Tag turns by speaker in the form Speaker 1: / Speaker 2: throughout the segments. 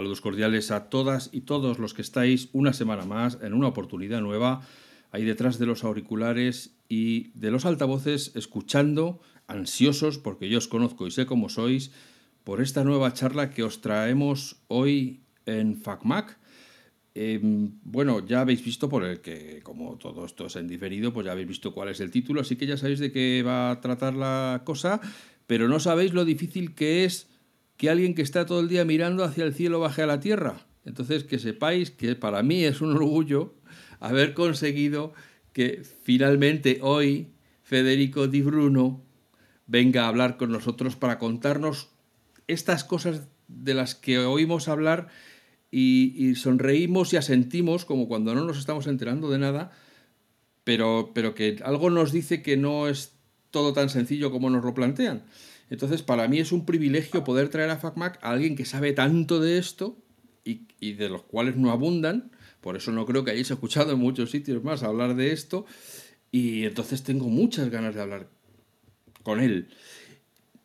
Speaker 1: Saludos cordiales a todas y todos los que estáis una semana más en una oportunidad nueva, ahí detrás de los auriculares y de los altavoces, escuchando, ansiosos, porque yo os conozco y sé cómo sois, por esta nueva charla que os traemos hoy en FacMac. Em, bueno, ya habéis visto por el que, como todo esto es en diferido, pues ya habéis visto cuál es el título, así que ya sabéis de qué va a tratar la cosa, pero no sabéis lo difícil que es que alguien que está todo el día mirando hacia el cielo baje a la tierra. Entonces, que sepáis que para mí es un orgullo haber conseguido que finalmente hoy Federico Di Bruno venga a hablar con nosotros para contarnos estas cosas de las que oímos hablar y, sonreímos y asentimos como cuando no nos estamos enterando de nada, pero, pero que algo nos dice que no es todo tan sencillo como nos lo plantean. Entonces, para mí es un privilegio poder traer a FacMac a alguien que sabe tanto de esto y, de los cuales no abundan. Por eso no creo que hayáis escuchado en muchos sitios más hablar de esto. Y entonces tengo muchas ganas de hablar con él.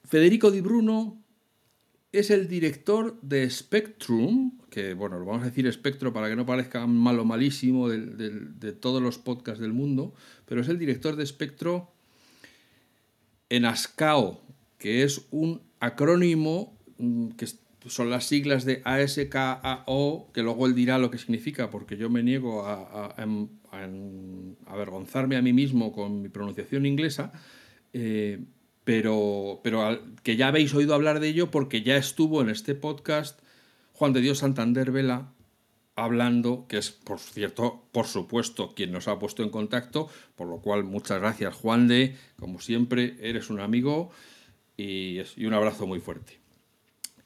Speaker 1: Federico Di Bruno es el director de Spectrum, que bueno, vamos a decir espectro para que no parezca malo malísimo de, de todos los podcasts del mundo, pero es el director de Spectro en ASCAO, que es un acrónimo mm, que son las siglas de ASKAO, que luego él dirá lo que significa, porque yo me niego a, avergonzarme a mí mismo con mi pronunciación inglesa, eh, pero, pero que ya habéis oído hablar de ello porque ya estuvo en este podcast Juan de Dios Santander Vela hablando, que es, por cierto, por supuesto, quien nos ha puesto en contacto, por lo cual muchas gracias Juan de, como siempre, eres un amigo y, un abrazo muy fuerte.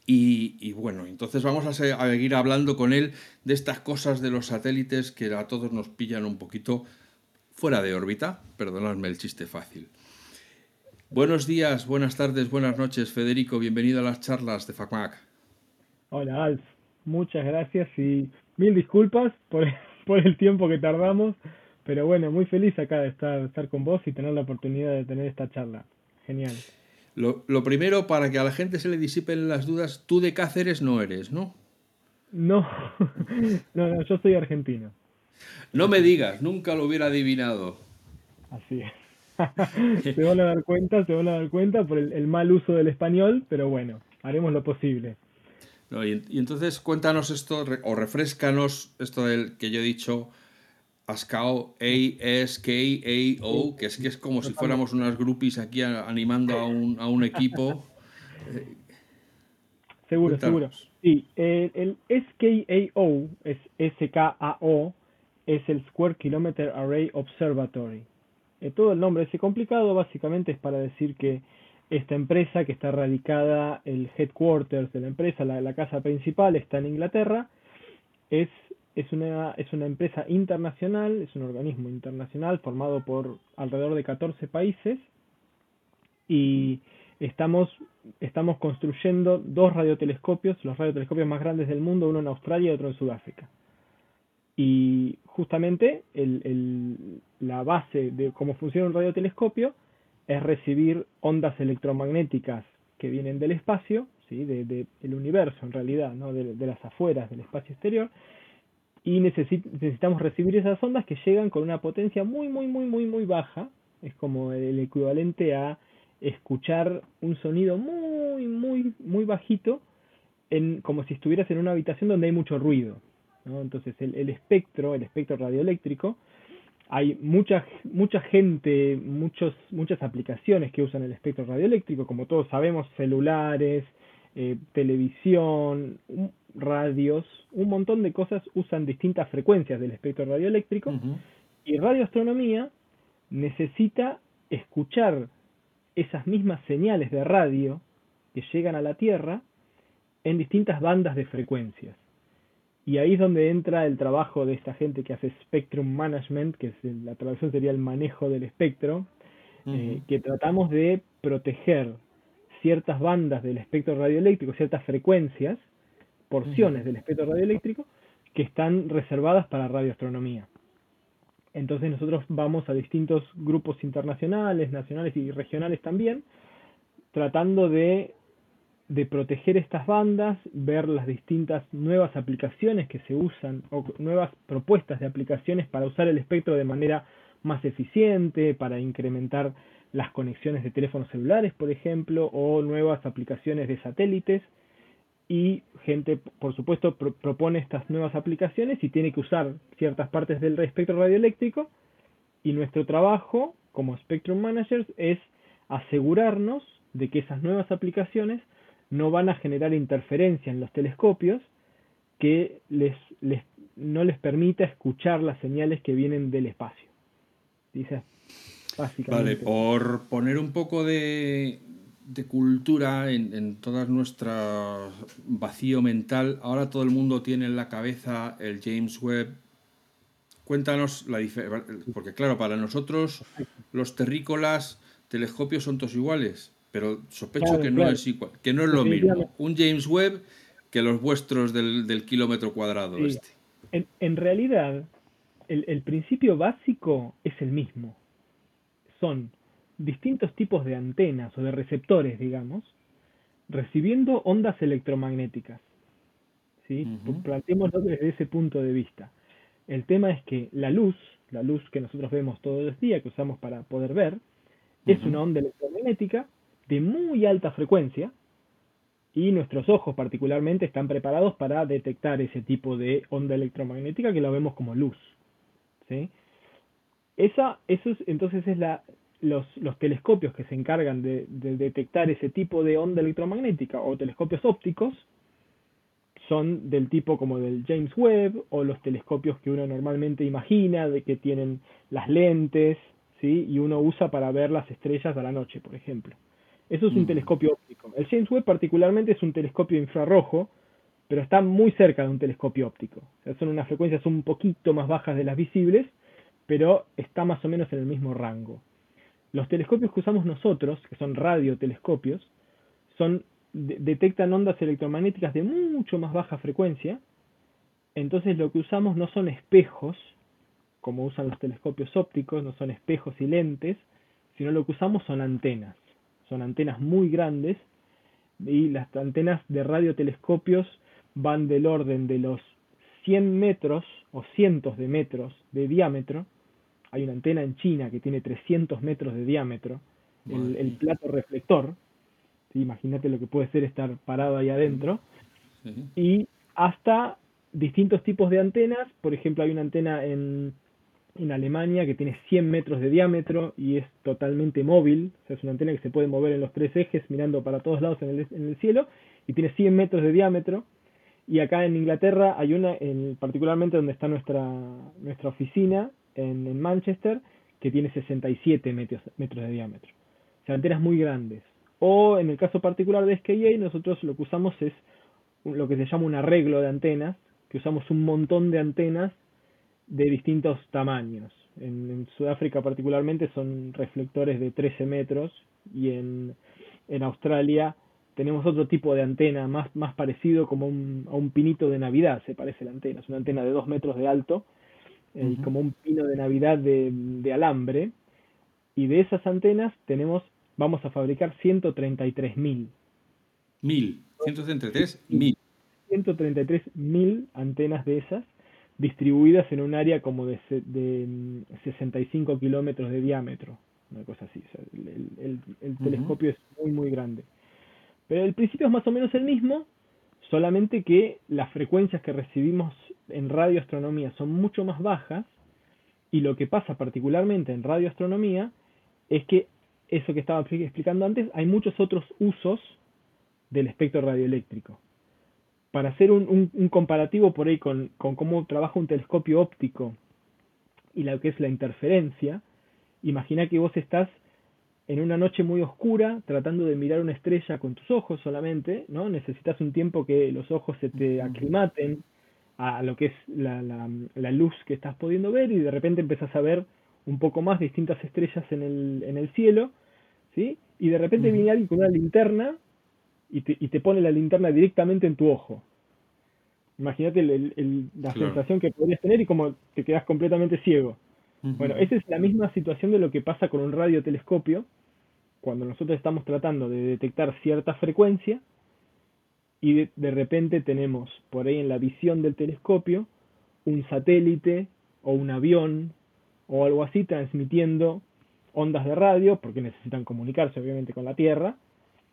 Speaker 1: Y, bueno, entonces vamos a, seguir hablando con él de estas cosas de los satélites que a todos nos pillan un poquito fuera de órbita. Perdonadme el chiste fácil. Buenos días, buenas tardes, buenas noches, Federico. Bienvenido a las charlas de FACMAC.
Speaker 2: Hola, Alf. Muchas gracias y mil disculpas por, por el tiempo que tardamos. Pero bueno, muy feliz acá de estar, estar con vos y tener la oportunidad de tener esta charla. Genial.
Speaker 1: Lo, primero, para que a la gente se le disipen las dudas, tú de Cáceres no eres, ¿no?
Speaker 2: No, no, no, yo soy argentino.
Speaker 1: No me digas, nunca lo hubiera adivinado.
Speaker 2: Así es. se van a dar cuenta, se van a dar cuenta por el, mal uso del español, pero bueno, haremos lo posible.
Speaker 1: y, entonces cuéntanos esto, o refrescanos esto del que yo he dicho, Ascao, A-S-K-A-O, que es que es como si fuéramos unas groupies aquí animando a un, a un equipo.
Speaker 2: seguro, seguro. Sí, el, el SKAO, es S-K-A-O, es el Square Kilometer Array Observatory. Eh, todo el nombre es complicado, básicamente es para decir que esta empresa que está radicada, el headquarters de la empresa, la, la casa principal está en Inglaterra, es es una, es una empresa internacional, es un organismo internacional formado por alrededor de 14 países y estamos, estamos construyendo dos radiotelescopios, los radiotelescopios más grandes del mundo, uno en Australia y otro en Sudáfrica. Y justamente el, el, la base de cómo funciona un radiotelescopio es recibir ondas electromagnéticas que vienen del espacio, ¿sí? de, de, del universo en realidad, ¿no? de, de las afueras del espacio exterior, y necesitamos recibir esas ondas que llegan con una potencia muy, muy, muy, muy, muy baja. Es como el equivalente a escuchar un sonido muy, muy, muy bajito, en, como si estuvieras en una habitación donde hay mucho ruido. ¿no? Entonces el, el espectro, el espectro radioeléctrico, hay mucha, mucha gente, muchos, muchas aplicaciones que usan el espectro radioeléctrico, como todos sabemos, celulares, eh, televisión, radios, un montón de cosas usan distintas frecuencias del espectro radioeléctrico y radioastronomía necesita escuchar esas mismas señales de radio que llegan a la Tierra en distintas bandas de frecuencias. Y ahí es donde entra el trabajo de esta gente que hace Spectrum Management, que es la traducción sería el manejo del espectro, eh, que tratamos de proteger ciertas bandas del espectro radioeléctrico, ciertas frecuencias, porciones del espectro radioeléctrico que están reservadas para radioastronomía. Entonces nosotros vamos a distintos grupos internacionales, nacionales y regionales también, tratando de de proteger estas bandas, ver las distintas nuevas aplicaciones que se usan o nuevas propuestas de aplicaciones para usar el espectro de manera más eficiente, para incrementar las conexiones de teléfonos celulares, por ejemplo, o nuevas aplicaciones de satélites. Y gente, por supuesto, propone estas nuevas aplicaciones y tiene que usar ciertas partes del espectro radioeléctrico. Y nuestro trabajo como Spectrum Managers es asegurarnos de que esas nuevas aplicaciones no van a generar interferencia en los telescopios que les, no les permita escuchar las señales que vienen del espacio. Dice.
Speaker 1: Vale, por poner un poco de, cultura en, en toda nuestra vacío mental, ahora todo el mundo tiene en la cabeza el James Webb. Cuéntanos la diferencia, porque claro, para nosotros los terrícolas telescopios son todos iguales pero sospecho que, no es igual, que no es lo mismo un James Webb que los vuestros del, kilómetro cuadrado este.
Speaker 2: En, realidad, el, principio básico es el mismo. Son distintos tipos de antenas o de receptores, digamos, recibiendo ondas electromagnéticas. ¿sí? desde ese punto de vista. El tema es que la luz, la luz que nosotros vemos todos los días, que usamos para poder ver, es una onda electromagnética de muy alta frecuencia y nuestros ojos particularmente están preparados para detectar ese tipo de onda electromagnética que lo vemos como luz. ¿sí? Esa, eso es, entonces es la, los, los, telescopios que se encargan de, detectar ese tipo de onda electromagnética o telescopios ópticos son del tipo como del James Webb o los telescopios que uno normalmente imagina de que tienen las lentes ¿sí? y uno usa para ver las estrellas a la noche, por ejemplo. Eso es un mm. telescopio óptico. El James Webb particularmente es un telescopio infrarrojo, pero está muy cerca de un telescopio óptico. O sea, son unas frecuencias un poquito más bajas de las visibles, pero está más o menos en el mismo rango. Los telescopios que usamos nosotros, que son radiotelescopios, son, detectan ondas electromagnéticas de mucho más baja frecuencia. Entonces lo que usamos no son espejos, como usan los telescopios ópticos, no son espejos y lentes, sino lo que usamos son antenas son antenas muy grandes y las antenas de radiotelescopios van del orden de los 100 metros o cientos de metros de diámetro. Hay una antena en China que tiene 300 metros de diámetro, el, plato reflector. Imagínate lo que puede ser estar parado ahí adentro. Y hasta distintos tipos de antenas. Por ejemplo, hay una antena en en Alemania que tiene 100 metros de diámetro y es totalmente móvil, o sea, es una antena que se puede mover en los tres ejes mirando para todos lados en el, en el cielo y tiene 100 metros de diámetro. Y acá en Inglaterra hay una, en, particularmente donde está nuestra, nuestra oficina, en, Manchester, que tiene 67 metros, metros de diámetro. O sea, antenas muy grandes. O en el caso particular de SKA, nosotros lo que usamos es lo que se llama un arreglo de antenas, que usamos un montón de antenas de distintos tamaños. En, Sudáfrica particularmente son reflectores de 13 metros y en, en Australia tenemos otro tipo de antena más, más parecido como un, a un pinito de Navidad, se parece la antena, es una antena de 2 metros de alto eh, como un pino de Navidad de, de alambre y de esas antenas tenemos, vamos a fabricar 133 mil.
Speaker 1: Mil, 133 mil.
Speaker 2: 133 mil antenas de esas distribuidas en un área como de, de 65 mm, kilómetros de diámetro, una cosa así. el, telescopio es muy, muy grande. Pero el principio es más o menos el mismo, solamente que las frecuencias que recibimos en radioastronomía son mucho más bajas, y lo que pasa particularmente en radioastronomía es que eso que estaba explicando antes, hay muchos otros usos del espectro radioeléctrico para hacer un, un, comparativo por ahí con, con, cómo trabaja un telescopio óptico y lo que es la interferencia, imagina que vos estás en una noche muy oscura tratando de mirar una estrella con tus ojos solamente, ¿no? Necesitas un tiempo que los ojos se te aclimaten a lo que es la, la, la luz que estás pudiendo ver y de repente empezás a ver un poco más distintas estrellas en el, en el cielo, ¿sí? Y de repente viene alguien con una linterna y te, y te pone la linterna directamente en tu ojo. Imagínate la sensación que podrías tener y como te quedas completamente ciego. Bueno, esa es la misma situación de lo que pasa con un radiotelescopio cuando nosotros estamos tratando de detectar cierta frecuencia y de, repente tenemos por ahí en la visión del telescopio un satélite o un avión o algo así transmitiendo ondas de radio, porque necesitan comunicarse obviamente con la Tierra.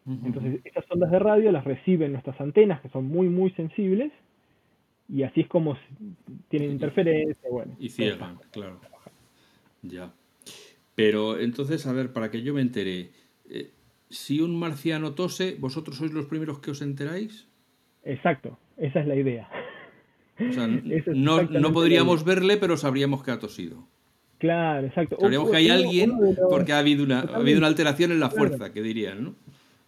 Speaker 2: Entonces, esas ondas de radio las reciben nuestras antenas, que son muy, muy sensibles, y así es como tienen interferencia. Bueno,
Speaker 1: y cierran, claro. Ya. Pero entonces, a ver, para que yo me entere, eh, si un marciano tose, ¿vosotros sois los primeros que os enteráis?
Speaker 2: Exacto, esa es la idea.
Speaker 1: O sea, no, podríamos verle, pero sabríamos que ha tosido.
Speaker 2: Claro, exacto.
Speaker 1: Sabríamos que hay alguien porque ha habido, una, ha habido una alteración en la fuerza, que dirían, ¿no?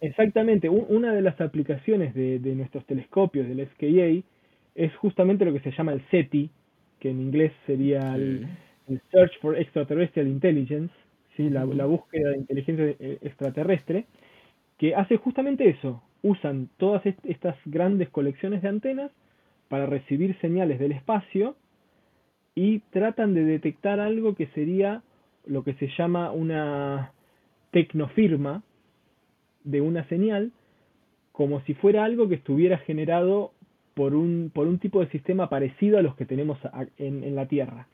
Speaker 2: Exactamente. Una de las aplicaciones de, nuestros telescopios del SKA es justamente lo que se llama el SETI, que en inglés sería el, Search for Extraterrestrial Intelligence, ¿sí? la, la búsqueda de inteligencia eh, extraterrestre, que hace justamente eso. Usan todas estas grandes colecciones de antenas para recibir señales del espacio y tratan de detectar algo que sería lo que se llama una tecnofirma de una señal, como si fuera algo que estuviera generado por un, por un tipo de sistema parecido a los que tenemos en, en la Tierra.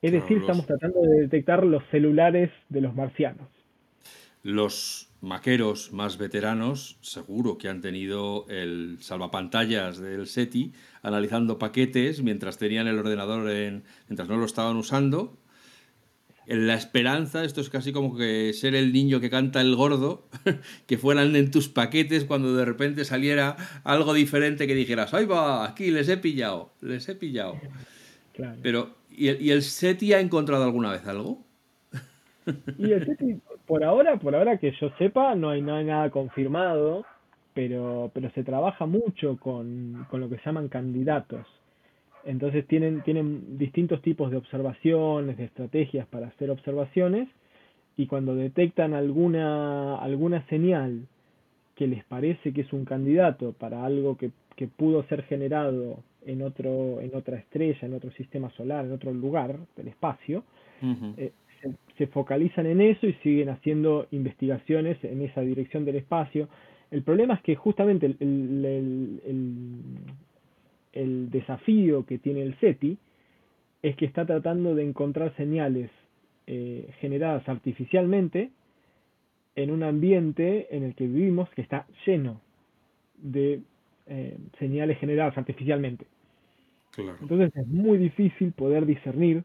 Speaker 2: Es decir, estamos tratando de detectar los celulares de los marcianos.
Speaker 1: Los maqueros más veteranos seguro que han tenido el salvapantallas del SETI analizando paquetes mientras tenían el ordenador en, mientras no lo estaban usando. En la esperanza, esto es casi como que ser el niño que canta el gordo, que fueran en tus paquetes cuando de repente saliera algo diferente que dijeras, ¡ay va! Aquí les he pillado, les he pillado. Pero, ¿y el, ¿y el SETI ha encontrado alguna vez algo?
Speaker 2: Y el SETI por ahora, por ahora que yo sepa, no hay, nada confirmado, pero, pero se trabaja mucho con, con lo que se llaman candidatos. Entonces tienen, tienen distintos tipos de observaciones, de estrategias para hacer observaciones, y cuando detectan alguna, alguna señal que les parece que es un candidato para algo que, que pudo ser generado en otro, en otra estrella, en otro sistema solar, en otro lugar del espacio, se focalizan en eso y siguen haciendo investigaciones en esa dirección del espacio. El problema es que justamente el, el, desafío que tiene el SETI es que está tratando de encontrar señales eh, generadas artificialmente en un ambiente en el que vivimos que está lleno de eh, señales generadas artificialmente. Entonces es muy difícil poder discernir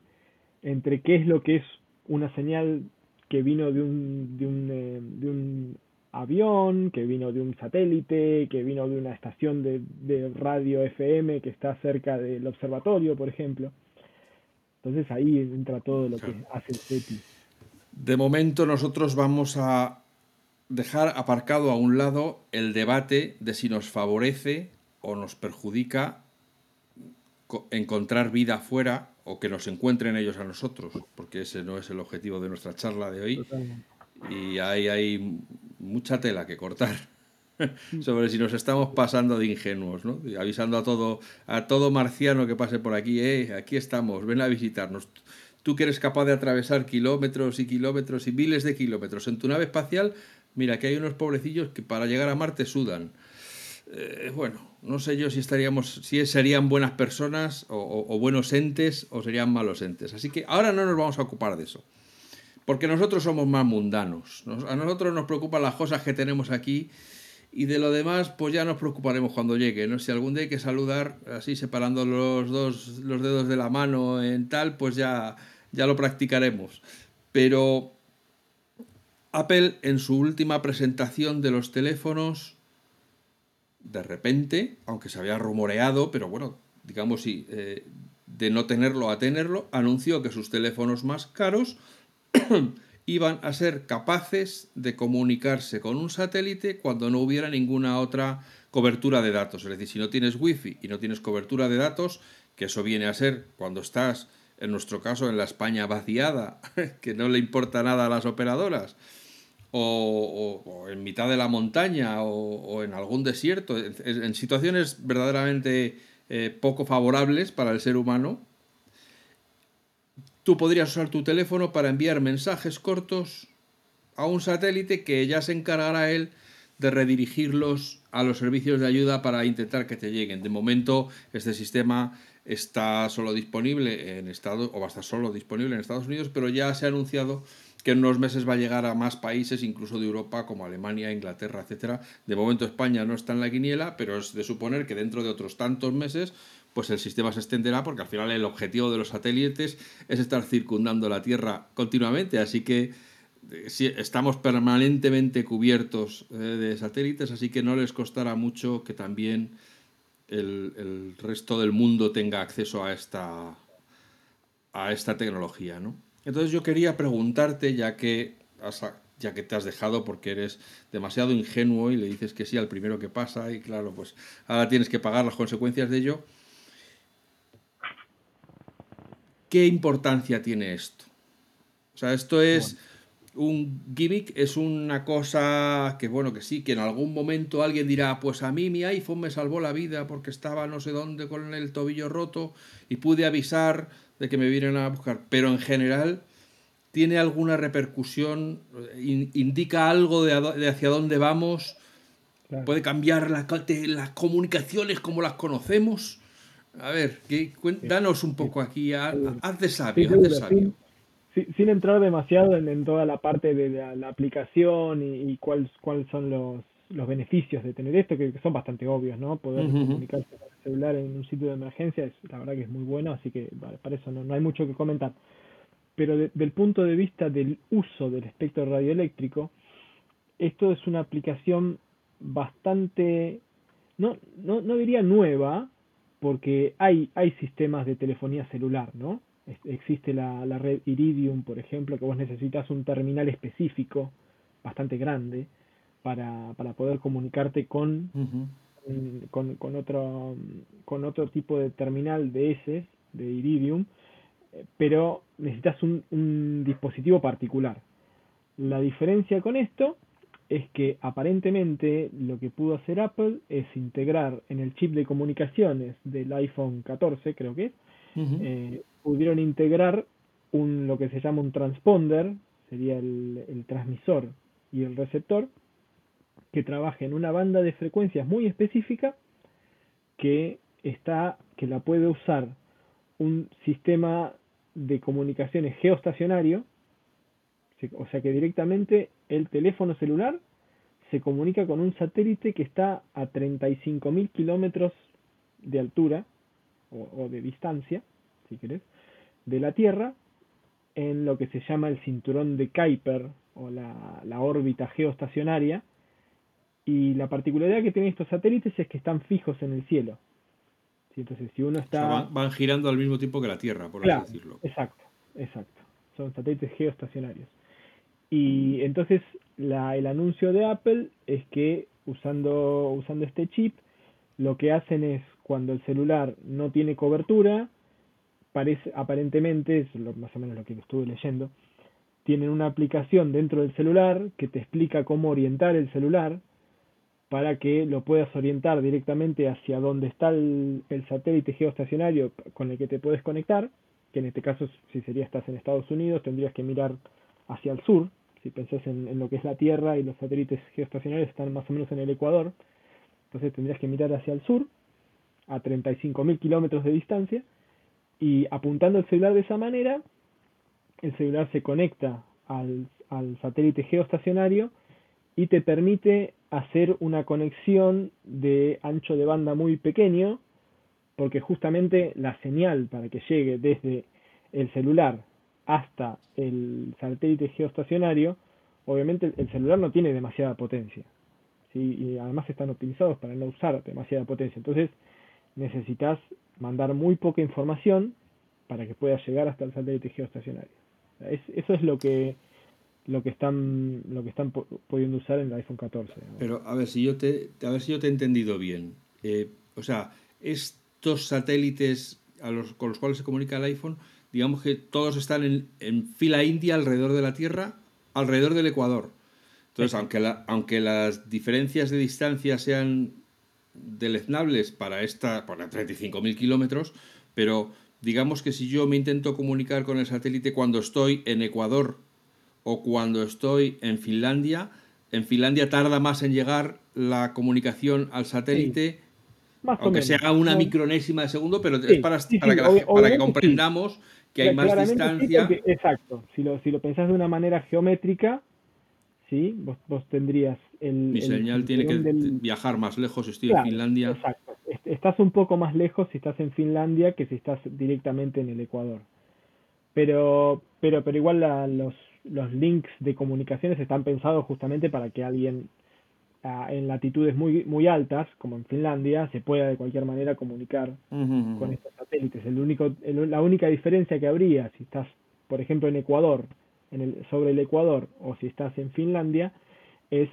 Speaker 2: entre qué es lo que es una señal que vino de un, de un, eh, de un avión, que vino de un satélite, que vino de una estación de, de, radio FM que está cerca del observatorio, por ejemplo. Entonces ahí entra todo lo que hace el SETI.
Speaker 1: De momento nosotros vamos a dejar aparcado a un lado el debate de si nos favorece o nos perjudica encontrar vida fuera o que nos encuentren ellos a nosotros, porque ese no es el objetivo de nuestra charla de hoy. Y ahí hay mucha tela que cortar sobre si nos estamos pasando de ingenuos, ¿no? avisando a todo, a todo marciano que pase por aquí, eh, aquí estamos, ven a visitarnos. Tú que eres capaz de atravesar kilómetros y kilómetros y miles de kilómetros en tu nave espacial, mira que hay unos pobrecillos que para llegar a Marte sudan. Eh, bueno, no sé yo si estaríamos, si serían buenas personas o, buenos entes o serían malos entes. Así que ahora no nos vamos a ocupar de eso. Porque nosotros somos más mundanos. a nosotros nos preocupan las cosas que tenemos aquí y de lo demás, pues ya nos preocuparemos cuando llegue. ¿no? Si algún día hay que saludar así separando los dos los dedos de la mano en tal, pues ya, ya lo practicaremos. Pero Apple en su última presentación de los teléfonos de repente, aunque se había rumoreado, pero bueno, digamos sí, eh, de no tenerlo a tenerlo, anunció que sus teléfonos más caros iban a ser capaces de comunicarse con un satélite cuando no hubiera ninguna otra cobertura de datos. Es decir, si no tienes wifi y no tienes cobertura de datos, que eso viene a ser cuando estás, en nuestro caso, en la España vaciada, que no le importa nada a las operadoras, o, en mitad de la montaña o, en algún desierto, en, situaciones verdaderamente eh, poco favorables para el ser humano, tú podrías usar tu teléfono para enviar mensajes cortos a un satélite que ya se encargará él de redirigirlos a los servicios de ayuda para intentar que te lleguen. De momento, este sistema está solo disponible en Estados o va a estar solo disponible en Estados Unidos, pero ya se ha anunciado que en unos meses va a llegar a más países, incluso de Europa, como Alemania, Inglaterra, etcétera. De momento España no está en la quiniela, pero es de suponer que dentro de otros tantos meses pues el sistema se extenderá porque al final el objetivo de los satélites es estar circundando la Tierra continuamente, así que eh, estamos permanentemente cubiertos eh, de satélites, así que no les costará mucho que también el, resto del mundo tenga acceso a esta, a esta tecnología. ¿no? Entonces yo quería preguntarte, ya que, ya que te has dejado porque eres demasiado ingenuo y le dices que sí al primero que pasa y claro, pues ahora tienes que pagar las consecuencias de ello. ¿Qué importancia tiene esto? O sea, esto es un gimmick es una cosa que, bueno, que sí, que en algún momento alguien dirá, pues a mí mi iPhone me salvó la vida porque estaba no sé dónde con el tobillo roto y pude avisar de que me vienen a buscar. Pero en general, ¿tiene alguna repercusión? ¿Indica algo de, hacia dónde vamos? ¿Puede cambiar la, las comunicaciones como las conocemos? A ver, que, danos un poco aquí, haz de sabio, haz de sabio
Speaker 2: sin entrar demasiado en, toda la parte de la, aplicación y, cuáles son los, beneficios de tener esto, que, son bastante obvios, ¿no? Poder comunicarse con el celular en un sitio de emergencia, es, la verdad que es muy bueno, así que para eso no, hay mucho que comentar. Pero desde del punto de vista del uso del espectro radioeléctrico, esto es una aplicación bastante, no, no, no diría nueva, porque hay, hay sistemas de telefonía celular, ¿no? Existe la, red Iridium, por ejemplo, que vos necesitas un terminal específico, bastante grande, para, poder comunicarte con, con, con, otro, con otro tipo de terminal de ese, de Iridium, pero necesitas un, un dispositivo particular. La diferencia con esto es que aparentemente lo que pudo hacer Apple es integrar en el chip de comunicaciones del iPhone 14, creo que es, pudieron integrar un, lo que se llama un transponder, sería el, transmisor y el receptor, que trabaje en una banda de frecuencias muy específica que está, que la puede usar un sistema de comunicaciones geoestacionario, o sea que directamente el teléfono celular se comunica con un satélite que está a 35.000 kilómetros de altura o, o, de distancia, si querés, de la Tierra en lo que se llama el cinturón de Kuiper o la, órbita geoestacionaria. Y la particularidad que tienen estos satélites es que están fijos en el cielo. Entonces, si uno está.
Speaker 1: van, girando al mismo tiempo que la Tierra, por así decirlo.
Speaker 2: Exacto, exacto. Son satélites geoestacionarios. Y entonces la, el anuncio de Apple es que usando, usando este chip, lo que hacen es cuando el celular no tiene cobertura, parece, aparentemente, es lo, más o menos lo que estuve leyendo, tienen una aplicación dentro del celular que te explica cómo orientar el celular para que lo puedas orientar directamente hacia donde está el, satélite geoestacionario con el que te puedes conectar, que en este caso si sería estás en Estados Unidos tendrías que mirar hacia el sur, si pensás en, en lo que es la Tierra y los satélites geoestacionarios están más o menos en el Ecuador, entonces tendrías que mirar hacia el sur a 35.000 kilómetros de distancia y apuntando el celular de esa manera, el celular se conecta al, satélite geoestacionario y te permite hacer una conexión de ancho de banda muy pequeño, porque justamente la señal para que llegue desde el celular hasta el satélite geoestacionario, obviamente el celular no tiene demasiada potencia. Y además están optimizados para no usar demasiada potencia. Entonces necesitas mandar muy poca información para que pueda llegar hasta el satélite geoestacionario. eso es lo que lo que están lo que están pudiendo usar en el iPhone 14.
Speaker 1: Pero a ver si yo te a ver si yo te he entendido bien. Eh, o sea, estos satélites a los, con los cuales se comunica el iPhone, digamos que todos están en, en fila india alrededor de la Tierra, alrededor del Ecuador. Entonces, aunque, la, aunque las diferencias de distancia sean deleznables para esta, por 35.000 kilómetros, pero digamos que si yo me intento comunicar con el satélite cuando estoy en Ecuador o cuando estoy en Finlandia, en Finlandia tarda más en llegar la comunicación al satélite, aunque sea una micronésima de segundo, pero es para, para, que, para que, comprendamos que hay más distancia.
Speaker 2: exacto, si lo, si lo pensás de una manera geométrica, ¿sí? vos, vos tendrías el...
Speaker 1: Mi señal tiene que viajar más lejos, estoy en Finlandia.
Speaker 2: Exacto, estás un poco más lejos si estás en Finlandia que si estás directamente en el Ecuador. Pero, pero, pero igual los, los links de comunicaciones están pensados justamente para que alguien en latitudes muy, muy altas, como en Finlandia, se pueda de cualquier manera comunicar con estos satélites. El único, la única diferencia que habría si estás, por ejemplo, en Ecuador, en el, sobre el Ecuador, o si estás en Finlandia, es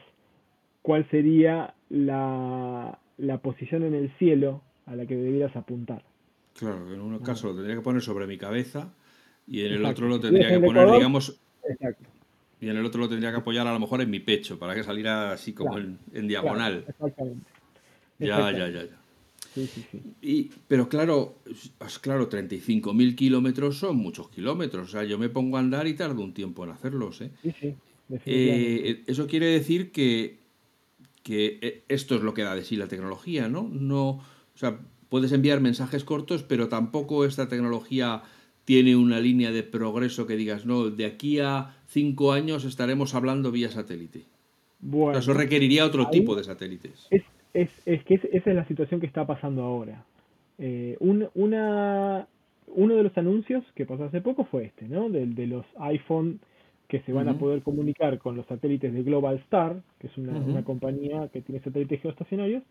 Speaker 2: cuál sería la, la posición en el cielo a la que debieras apuntar.
Speaker 1: Claro, en un caso lo tendría que poner sobre mi cabeza y en el otro lo tendría que poner, digamos, Exacto. y en el otro lo tendría que apoyar a lo mejor en mi pecho para que saliera así como en, diagonal. exactamente. Ya, ya, ya, ya. Sí, sí, sí. Y, pero claro, claro, 35.000 kilómetros son muchos kilómetros. O sea, yo me pongo a andar y tardo un tiempo en hacerlos. ¿eh? Eh, eso quiere decir que que eh, esto es lo que da de sí la tecnología, ¿no? No, o sea, puedes enviar mensajes cortos, pero tampoco esta tecnología tiene una línea de progreso que digas, no, de aquí a cinco años estaremos hablando vía satélite. Bueno, eso requeriría otro tipo de satélites.
Speaker 2: Es, es, es que esa es la situación que está pasando ahora. Eh, un, una, uno de los anuncios que pasó hace poco fue este, ¿no? De, de los iPhone que se van a poder comunicar con los satélites de Global Star, que es una, compañía que tiene satélites geoestacionarios,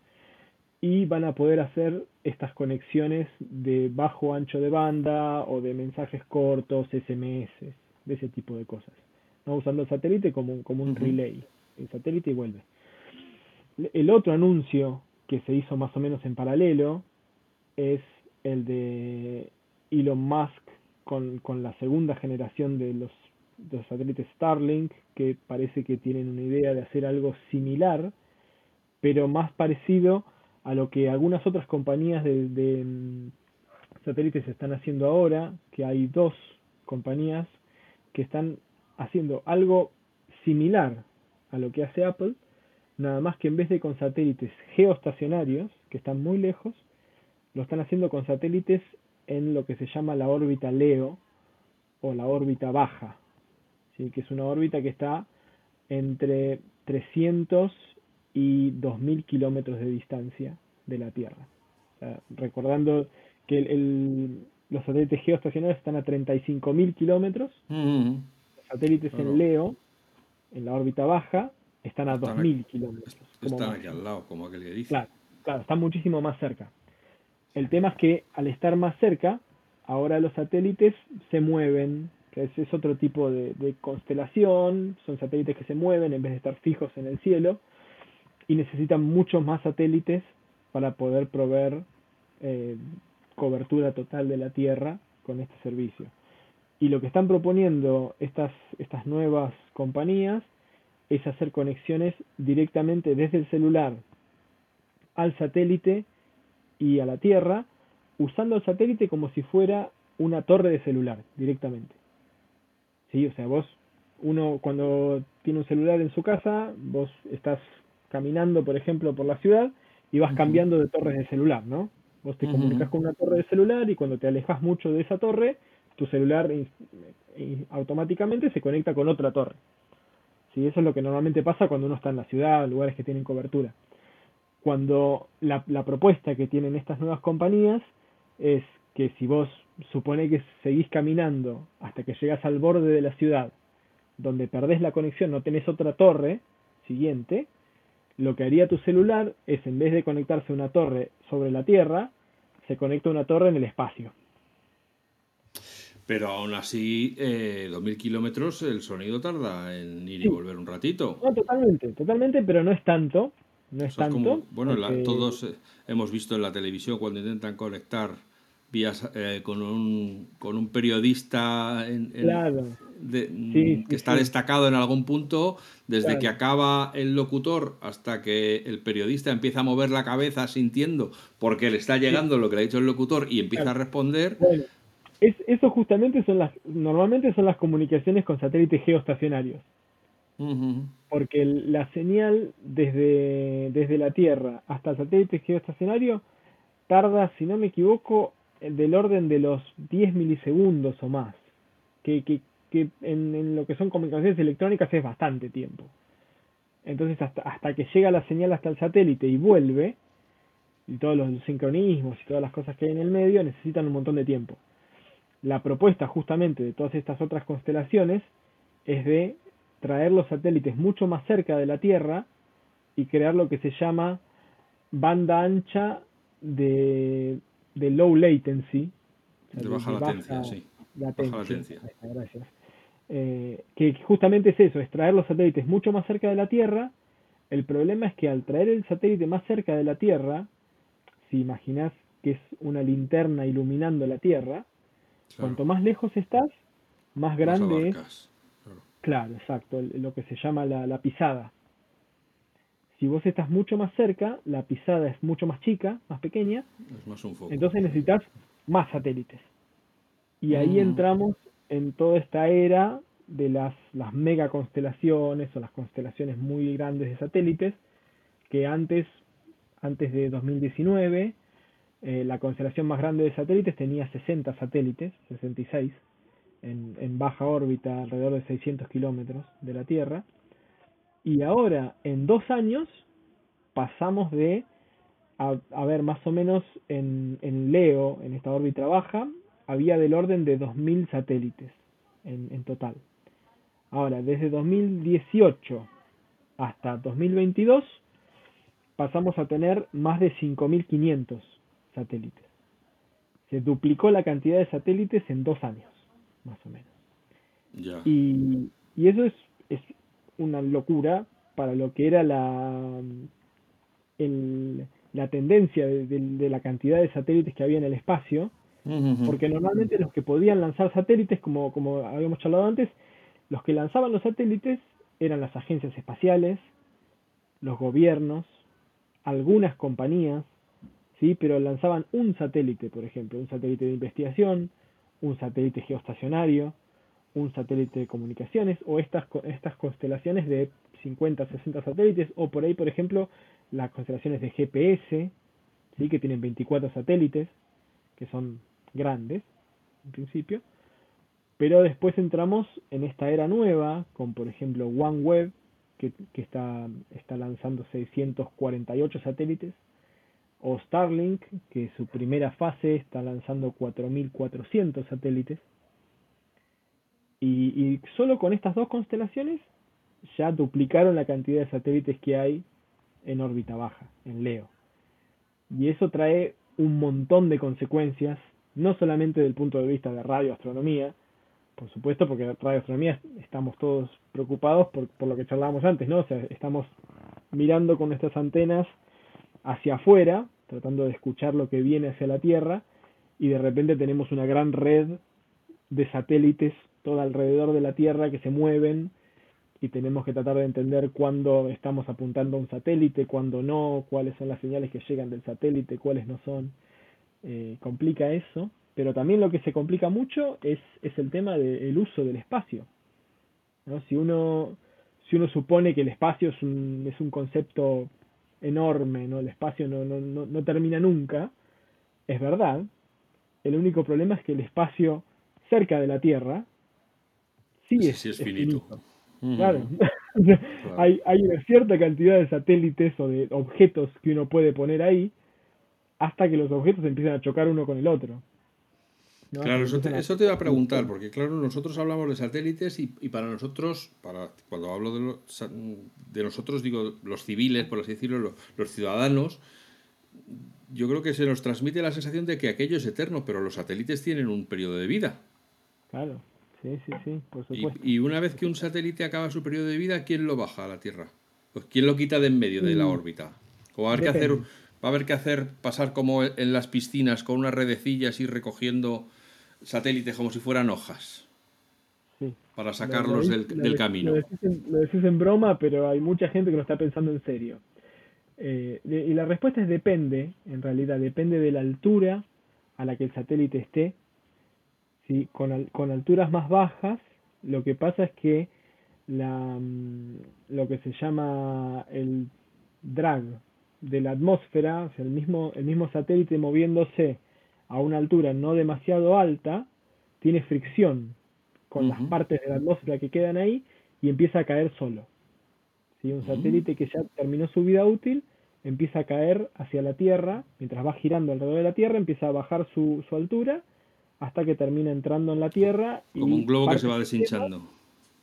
Speaker 2: y van a poder hacer estas conexiones de bajo ancho de banda o de mensajes cortos, SMS, de ese tipo de cosas. ¿no? Usando el satélite como, como un relay. El satélite y vuelve. El otro anuncio que se hizo más o menos en paralelo es el de Elon Musk con, la segunda generación de los los satélites Starlink, que parece que tienen una idea de hacer algo similar, pero más parecido a lo que algunas otras compañías de, mm, satélites están haciendo ahora, que hay dos compañías que están haciendo algo similar a lo que hace Apple, nada más que en vez de con satélites geoestacionarios, que están muy lejos, lo están haciendo con satélites en lo que se llama la órbita LEO o la órbita baja, que es una órbita que está entre 300 y 2.000 kilómetros de distancia de la Tierra. recordando que los satélites geoestacionarios están a 35.000 kilómetros, los satélites en Leo, en la órbita baja, están a 2.000 kilómetros.
Speaker 1: Están aquí al lado, como aquel que dice.
Speaker 2: Claro, claro, están muchísimo más cerca. El tema es que al estar más cerca, ahora los satélites se mueven que es, otro tipo de, constelación, son satélites que se mueven en vez de estar fijos en el cielo y necesitan muchos más satélites para poder proveer eh, cobertura total de la Tierra con este servicio. Y lo que están proponiendo estas, estas nuevas compañías es hacer conexiones directamente desde el celular al satélite y a la Tierra, usando el satélite como si fuera una torre de celular directamente. ¿sí? O sea, vos, uno cuando tiene un celular en su casa, vos estás caminando, por ejemplo, por la ciudad y vas cambiando de torres de celular, ¿no? Vos te comunicas con una torre de celular y cuando te alejas mucho de esa torre, tu celular automáticamente se conecta con otra torre. ¿Sí? Eso es lo que normalmente pasa cuando uno está en la ciudad, lugares que tienen cobertura. Cuando la, la propuesta que tienen estas nuevas compañías es que si vos supone que seguís caminando hasta que llegas al borde de la ciudad, donde perdés la conexión, no tenés otra torre siguiente, lo que haría tu celular es, en vez de conectarse a una torre sobre la Tierra, se conecta a una torre en el espacio.
Speaker 1: Pero aún así, eh, 2.000 kilómetros, el sonido tarda en ir y volver un ratito.
Speaker 2: No, totalmente, totalmente, pero no es tanto. No es tanto.
Speaker 1: bueno, todos eh, hemos visto en la televisión cuando intentan conectar eh, con, un, con un periodista que está destacado en algún punto, desde que acaba el locutor hasta que el periodista empieza a mover la cabeza sintiendo porque le está llegando lo que le ha dicho el locutor y empieza a responder.
Speaker 2: Es, eso justamente son las, normalmente son las comunicaciones con satélites geoestacionarios. Porque la señal desde, desde la Tierra hasta el satélite geoestacionario tarda, si no me equivoco, del orden de los 10 milisegundos o más. Que, que, que en, en, lo que son comunicaciones electrónicas es bastante tiempo. Entonces hasta, hasta que llega la señal hasta el satélite y vuelve, y todos los sincronismos y todas las cosas que hay en el medio necesitan un montón de tiempo. La propuesta justamente de todas estas otras constelaciones es de traer los satélites mucho más cerca de la Tierra y crear lo que se llama banda ancha de, de low latency.
Speaker 1: de baja latencia, sí.
Speaker 2: Latencia, baja latencia. Gracias. Eh, que justamente es eso, es traer los satélites mucho más cerca de la Tierra. El problema es que al traer el satélite más cerca de la Tierra, si imaginas que es una linterna iluminando la Tierra, cuanto más lejos estás, más grande es. Claro. exacto, lo que se llama la, la pisada. Si vos estás mucho más cerca, la pisada es mucho más chica, más pequeña. Entonces necesitas más satélites. Y ahí mm. entramos en toda esta era de las, las mega constelaciones o las constelaciones muy grandes de satélites, que antes, antes de 2019, eh, la constelación más grande de satélites tenía 60 satélites, 66, en, en baja órbita alrededor de 600 kilómetros de la Tierra. Y ahora, en dos años, pasamos de a, ver más o menos en, en, Leo, en esta órbita baja, había del orden de 2.000 satélites en, en total. Ahora, desde 2018 hasta 2022, pasamos a tener más de 5.500 satélites. Se duplicó la cantidad de satélites en dos años, más o menos. Y, y, eso es, es, una locura para lo que era la, el, la tendencia de, de, la cantidad de satélites que había en el espacio, porque normalmente los que podían lanzar satélites, como, como habíamos charlado antes, los que lanzaban los satélites eran las agencias espaciales, los gobiernos, algunas compañías, ¿sí? pero lanzaban un satélite, por ejemplo, un satélite de investigación, un satélite geoestacionario, un satélite de comunicaciones o estas, estas constelaciones de 50, 60 satélites o por ahí, por ejemplo, las constelaciones de GPS, ¿sí? que tienen 24 satélites, que son grandes, en principio. Pero después entramos en esta era nueva, con por ejemplo OneWeb, que, que está, está lanzando 648 satélites, o Starlink, que su primera fase está lanzando 4.400 satélites. Y, y, solo con estas dos constelaciones ya duplicaron la cantidad de satélites que hay en órbita baja, en Leo. Y eso trae un montón de consecuencias, no solamente del punto de vista de radioastronomía, por supuesto, porque radioastronomía estamos todos preocupados por, por lo que charlábamos antes, ¿no? O sea, estamos mirando con nuestras antenas hacia afuera, tratando de escuchar lo que viene hacia la Tierra, y de repente tenemos una gran red de satélites todo alrededor de la Tierra que se mueven y tenemos que tratar de entender cuándo estamos apuntando a un satélite, cuándo no, cuáles son las señales que llegan del satélite, cuáles no son. Eh, complica eso, pero también lo que se complica mucho es, es el tema del uso del espacio. ¿no? Si, uno, si uno supone que el espacio es un, es un concepto enorme, ¿no? El espacio no, no, no, no termina nunca. Es verdad. El único problema es que el espacio cerca de la Tierra sí, es, finito. Claro. hay, hay una cierta cantidad de satélites o de objetos que uno puede poner ahí hasta que los objetos empiezan a chocar uno con el otro.
Speaker 1: Claro, eso te, eso te iba a preguntar, porque claro, nosotros hablamos de satélites y, y para nosotros, para cuando hablo de, de nosotros, digo los civiles, por así decirlo, los, ciudadanos, yo creo que se nos transmite la sensación de que aquello es eterno, pero los satélites tienen un periodo de vida.
Speaker 2: Claro, sí, sí, sí, por
Speaker 1: supuesto. Y, y una vez que un satélite acaba su periodo de vida, ¿quién lo baja a la Tierra? Pues ¿quién lo quita de en medio de la mm. órbita? O va a haber que hacer, va a haber que hacer pasar como en las piscinas con unas redecillas y recogiendo satélites como si fueran hojas. Para sacarlos del, camino.
Speaker 2: Lo decís, en, broma, pero hay mucha gente que lo está pensando en serio. Eh, y la respuesta es depende, en realidad, depende de la altura a la que el satélite esté. ¿sí? Con, con alturas más bajas, lo que pasa es que la, mm, lo que se llama el drag de la atmósfera, o sea, el mismo, el mismo satélite moviéndose a una altura no demasiado alta, tiene fricción con las partes de la atmósfera que quedan ahí y empieza a caer solo. ¿Sí? Un satélite que ya terminó su vida útil empieza a caer hacia la Tierra, mientras va girando alrededor de la Tierra, empieza a bajar su, su altura hasta que termina entrando en la Tierra.
Speaker 1: Como un globo que se va deshinchando.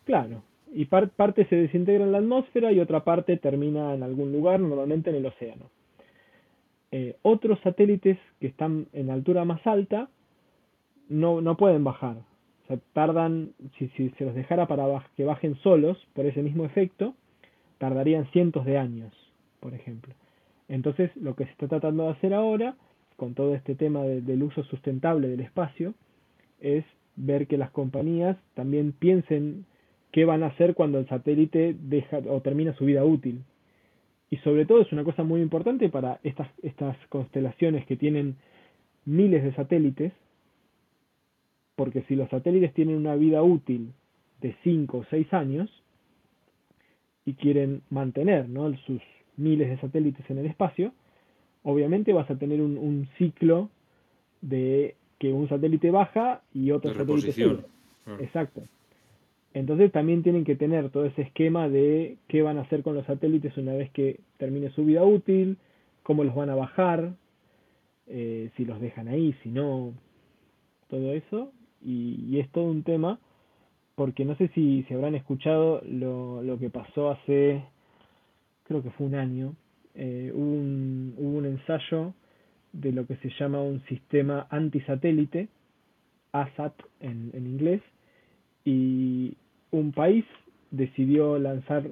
Speaker 2: Claro, y parte se desintegra en la atmósfera y otra parte termina en algún lugar, normalmente en el océano. Eh, otros satélites que están en altura más alta no, no pueden bajar. Tardan, si, si se los dejara para que bajen solos por ese mismo efecto, tardarían cientos de años, por ejemplo. Entonces, lo que se está tratando de hacer ahora, con todo este tema del uso sustentable del espacio, es ver que las compañías también piensen qué van a hacer cuando el satélite deja o termina su vida útil. Y sobre todo es una cosa muy importante para estas, estas constelaciones que tienen miles de satélites, porque si los satélites tienen una vida útil de 5 o 6 años y quieren mantener ¿no? sus miles de satélites en el espacio, obviamente vas a tener un, un ciclo de que un satélite baja y otro satélite sube. Ah. Exacto. Entonces también tienen que tener todo ese esquema de qué van a hacer con los satélites una vez que termine su vida útil, cómo los van a bajar, eh, si los dejan ahí, si no, todo eso. Y, es todo un tema, porque no sé si, se habrán escuchado lo, que pasó hace, creo que fue un año, eh, hubo, un, un ensayo de lo que se llama un sistema antisatélite, ASAT en inglés, y un país decidió lanzar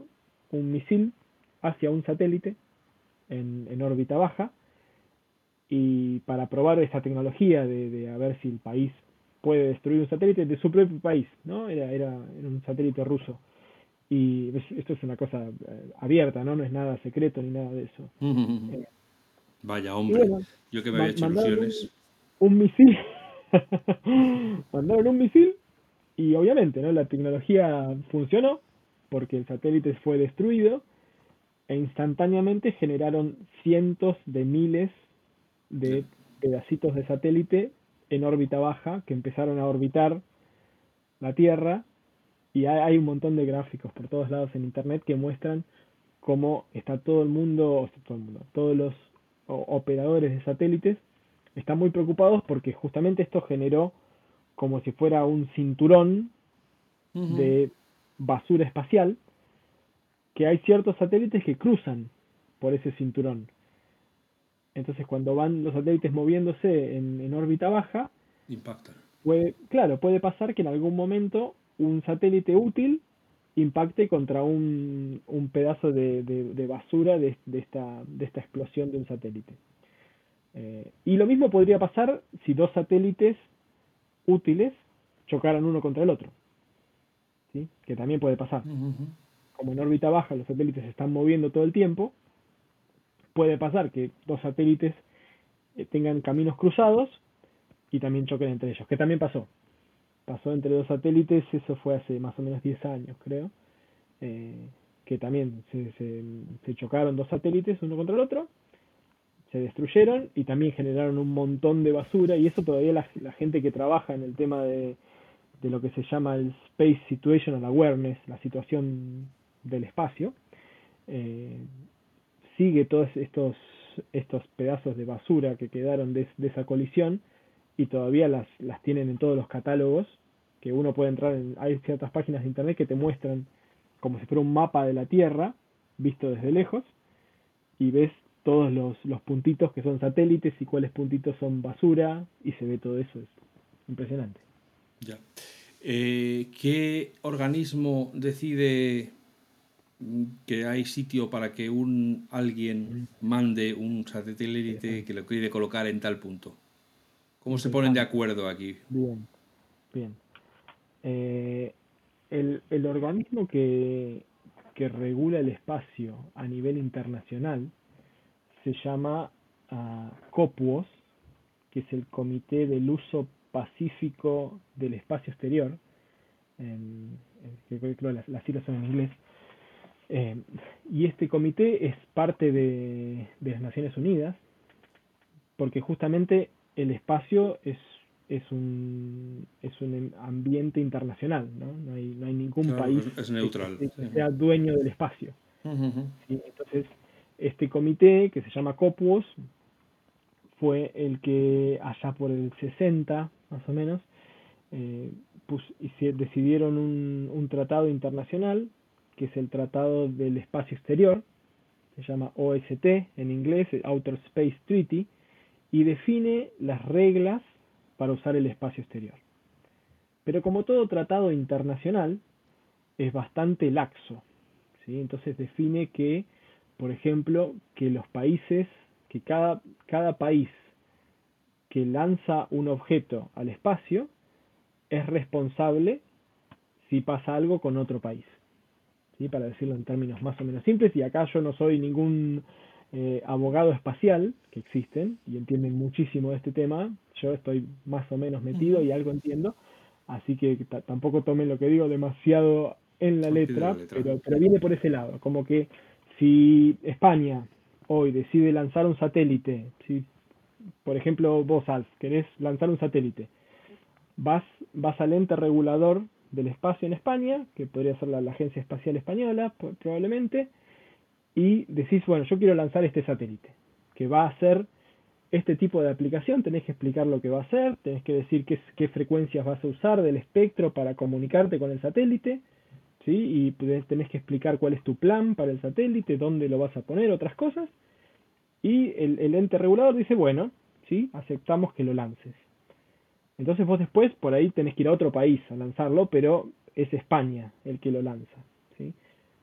Speaker 2: un misil hacia un satélite en, en órbita baja y para probar esa tecnología de, de, a ver si el país puede destruir un satélite de su propio país, ¿no? Era, era, un satélite ruso. Y esto es una cosa eh, abierta, ¿no? No es nada secreto ni nada de eso.
Speaker 1: Eh, Vaya hombre, yo que me había hecho ilusiones.
Speaker 2: Un, un misil, mandaron un misil y obviamente, ¿no? La tecnología funcionó porque el satélite fue destruido e instantáneamente generaron cientos de miles de pedacitos de satélite en órbita baja que empezaron a orbitar la Tierra y hay, un montón de gráficos por todos lados en internet que muestran cómo está todo el mundo, todo el mundo, todos los operadores de satélites están muy preocupados porque justamente esto generó como si fuera un cinturón de basura espacial, que hay ciertos satélites que cruzan por ese cinturón. Entonces cuando van los satélites moviéndose en, órbita baja,
Speaker 1: impactan.
Speaker 2: Puede, claro, puede pasar que en algún momento un satélite útil impacte contra un, un pedazo de, de, basura de, de, esta, de esta explosión de un satélite. Eh, y lo mismo podría pasar si dos satélites útiles chocaran uno contra el otro. ¿sí? Que también puede pasar. Como en órbita baja los satélites se están moviendo todo el tiempo, puede pasar que dos satélites eh, tengan caminos cruzados y también choquen entre ellos, que también pasó. Pasó entre dos satélites, eso fue hace más o menos 10 años, creo, eh, que también se, se chocaron dos satélites uno contra el otro se destruyeron y también generaron un montón de basura y eso todavía la, gente que trabaja en el tema de, de, lo que se llama el Space Situational Awareness, la situación del espacio, eh, sigue todos estos, estos pedazos de basura que quedaron de, esa colisión y todavía las, las tienen en todos los catálogos que uno puede entrar en, hay ciertas páginas de internet que te muestran como si fuera un mapa de la Tierra visto desde lejos y ves todos los, los puntitos que son satélites y cuáles puntitos son basura y se ve todo eso. Es impresionante.
Speaker 1: Ya. Eh, ¿Qué organismo decide que hay sitio para que un alguien mande un satélite que lo quiere colocar en tal punto? ¿Cómo se ponen de acuerdo aquí?
Speaker 2: Bien, bien. Eh, el, el organismo que, que regula el espacio a nivel internacional se llama uh, COPUOS, que es el Comité del Uso Pacífico del Espacio Exterior, en, que creo las, las siglas son en inglés. Eh, y este comité es parte de, de las Naciones Unidas, porque justamente el espacio es es un es un ambiente internacional, ¿no? No hay, no hay ningún país
Speaker 1: es neutral,
Speaker 2: que, sea dueño del espacio. Entonces, este comité, que se llama COPUOS, fue el que allá por el 60, más o menos, eh, decidieron un, un tratado internacional, que es el Tratado del Espacio Exterior, se llama OST en inglés, Outer Space Treaty, y define las reglas para usar el espacio exterior. Pero como todo tratado internacional, es bastante laxo. ¿sí? Entonces define que, por ejemplo, que los países, que cada, cada país que lanza un objeto al espacio es responsable si pasa algo con otro país. ¿sí? Para decirlo en términos más o menos simples, y acá yo no soy ningún eh, abogado espacial, que existen y entienden muchísimo de este tema, yo estoy más o menos metido y algo entiendo, así que tampoco tomen lo que digo demasiado en la letra, Pero, pero viene por ese lado, como que si España hoy decide lanzar un satélite, si por ejemplo vos, Alf, querés lanzar un satélite, vas, vas al ente regulador del espacio en España, que podría ser la, Agencia Espacial Española probablemente, y decís, bueno, yo quiero lanzar este satélite, que va a hacer este tipo de aplicación, tenés que explicar lo que va a hacer, tenés que decir qué frecuencias vas a usar del espectro para comunicarte con el satélite, ¿sí? y tenés que explicar cuál es tu plan para el satélite, dónde lo vas a poner, otras cosas, y el, ente regulador dice, bueno, ¿sí? aceptamos que lo lances. Entonces vos después por ahí tenés que ir a otro país a lanzarlo, pero es España el que lo lanza.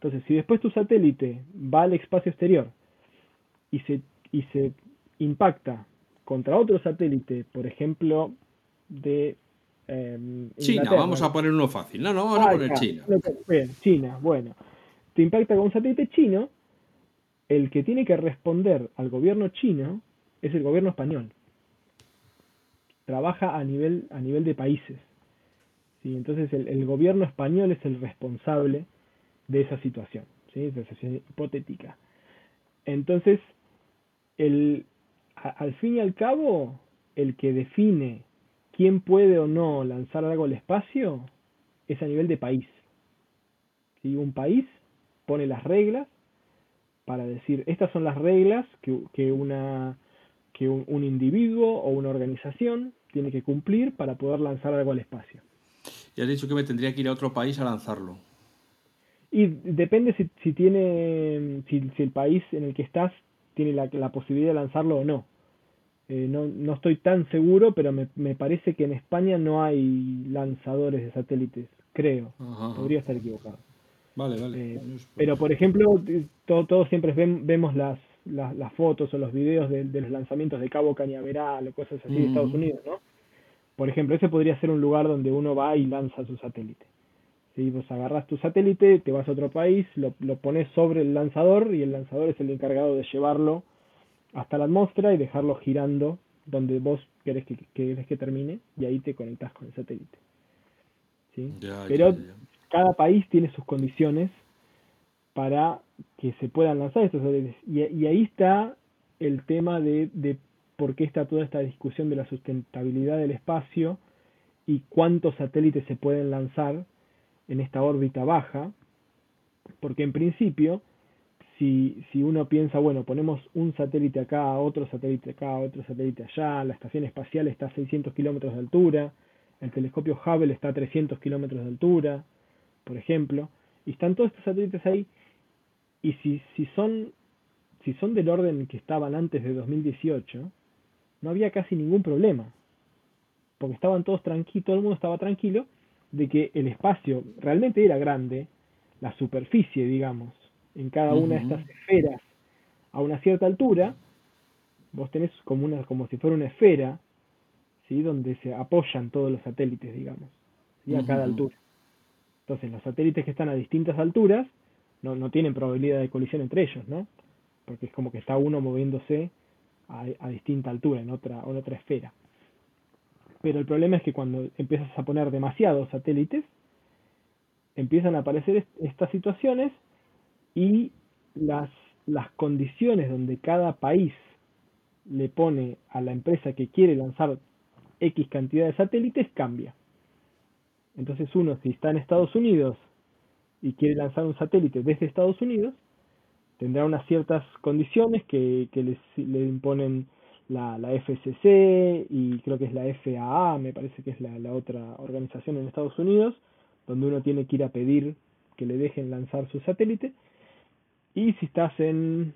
Speaker 2: Entonces, si después tu satélite va al espacio exterior y se, y se impacta contra otro satélite, por ejemplo, de
Speaker 1: em, China, vamos a poner uno fácil. No, no, vamos a poner China.
Speaker 2: China, bueno. Te impacta con un satélite chino, el que tiene que responder al gobierno chino es el gobierno español. Trabaja a nivel, a nivel de países. ¿sí? Entonces el, el gobierno español es el responsable de esa situación, ¿sí? de esa situación hipotética. Entonces, el, al fin y al cabo, el que define quién puede o no lanzar algo al espacio es a nivel de país. si Un país pone las reglas para decir, estas son las reglas que, que, una, que un, un individuo o una organización tiene que cumplir para poder lanzar algo al espacio.
Speaker 1: Y has dicho que me tendría que ir a otro país a lanzarlo.
Speaker 2: Y depende si, si tiene, si, si, el país en el que estás tiene la, la posibilidad de lanzarlo o no. Eh, no. No estoy tan seguro, pero me, me, parece que en España no hay lanzadores de satélites, creo. Podría estar equivocado.
Speaker 1: Vale, vale.
Speaker 2: Eh, pero, por ejemplo, todos todo siempre vemos las, las, las, fotos o los videos de, de, los lanzamientos de Cabo Cañaveral o cosas así de Estados Unidos, ¿no? Por ejemplo, ese podría ser un lugar donde uno va y lanza su satélite. Si vos agarras tu satélite, te vas a otro país, lo, lo pones sobre el lanzador y el lanzador es el encargado de llevarlo hasta la atmósfera y dejarlo girando donde vos querés que, querés que termine y ahí te conectas con el satélite. ¿sí? Pero cada país tiene sus condiciones para que se puedan lanzar estos satélites. Y, y ahí está el tema de, de por qué está toda esta discusión de la sustentabilidad del espacio y cuántos satélites se pueden lanzar en esta órbita baja, porque en principio, si, uno piensa, bueno, ponemos un satélite acá, otro satélite acá, otro satélite allá, la estación espacial está a 600 kilómetros de altura, el telescopio Hubble está a 300 kilómetros de altura, por ejemplo, y están todos estos satélites ahí, y si, si, son, si son del orden que estaban antes de 2018, no había casi ningún problema, porque estaban todos tranquilos, todo el mundo estaba tranquilo, de que el espacio realmente era grande, la superficie, digamos, en cada una de estas esferas a una cierta altura, vos tenés como una como si fuera una esfera, ¿sí? donde se apoyan todos los satélites, digamos, y a cada altura. Entonces, los satélites que están a distintas alturas no, no tienen probabilidad de colisión entre ellos, ¿no? Porque es como que está uno moviéndose a, a distinta altura, en otra, en otra esfera pero el problema es que cuando empiezas a poner demasiados satélites, empiezan a aparecer estas situaciones y las, las condiciones donde cada país le pone a la empresa que quiere lanzar X cantidad de satélites cambia. Entonces uno, si está en Estados Unidos y quiere lanzar un satélite desde Estados Unidos, tendrá unas ciertas condiciones que, le imponen la, la, FCC y creo que es la FAA, me parece que es la otra organización en Estados Unidos, donde uno tiene que ir a pedir que le dejen lanzar su satélite. Y si estás en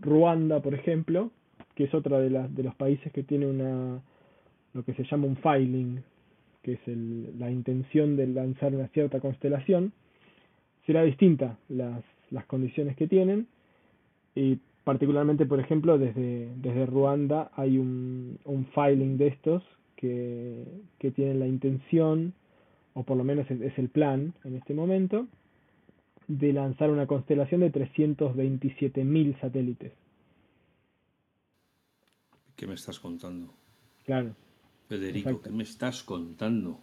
Speaker 2: Ruanda, por ejemplo, que es otra de, las de los países que tiene una lo que se llama un filing, que es el, la intención de lanzar una cierta constelación, será distinta las, las condiciones que tienen. Y particularmente, por ejemplo, desde, desde Ruanda hay un, un filing de estos que, que tienen la intención, o por lo menos es, es el plan en este momento, de lanzar una constelación de 327.000 satélites.
Speaker 1: ¿Qué me estás contando?
Speaker 2: Claro.
Speaker 1: Federico, ¿qué me estás contando?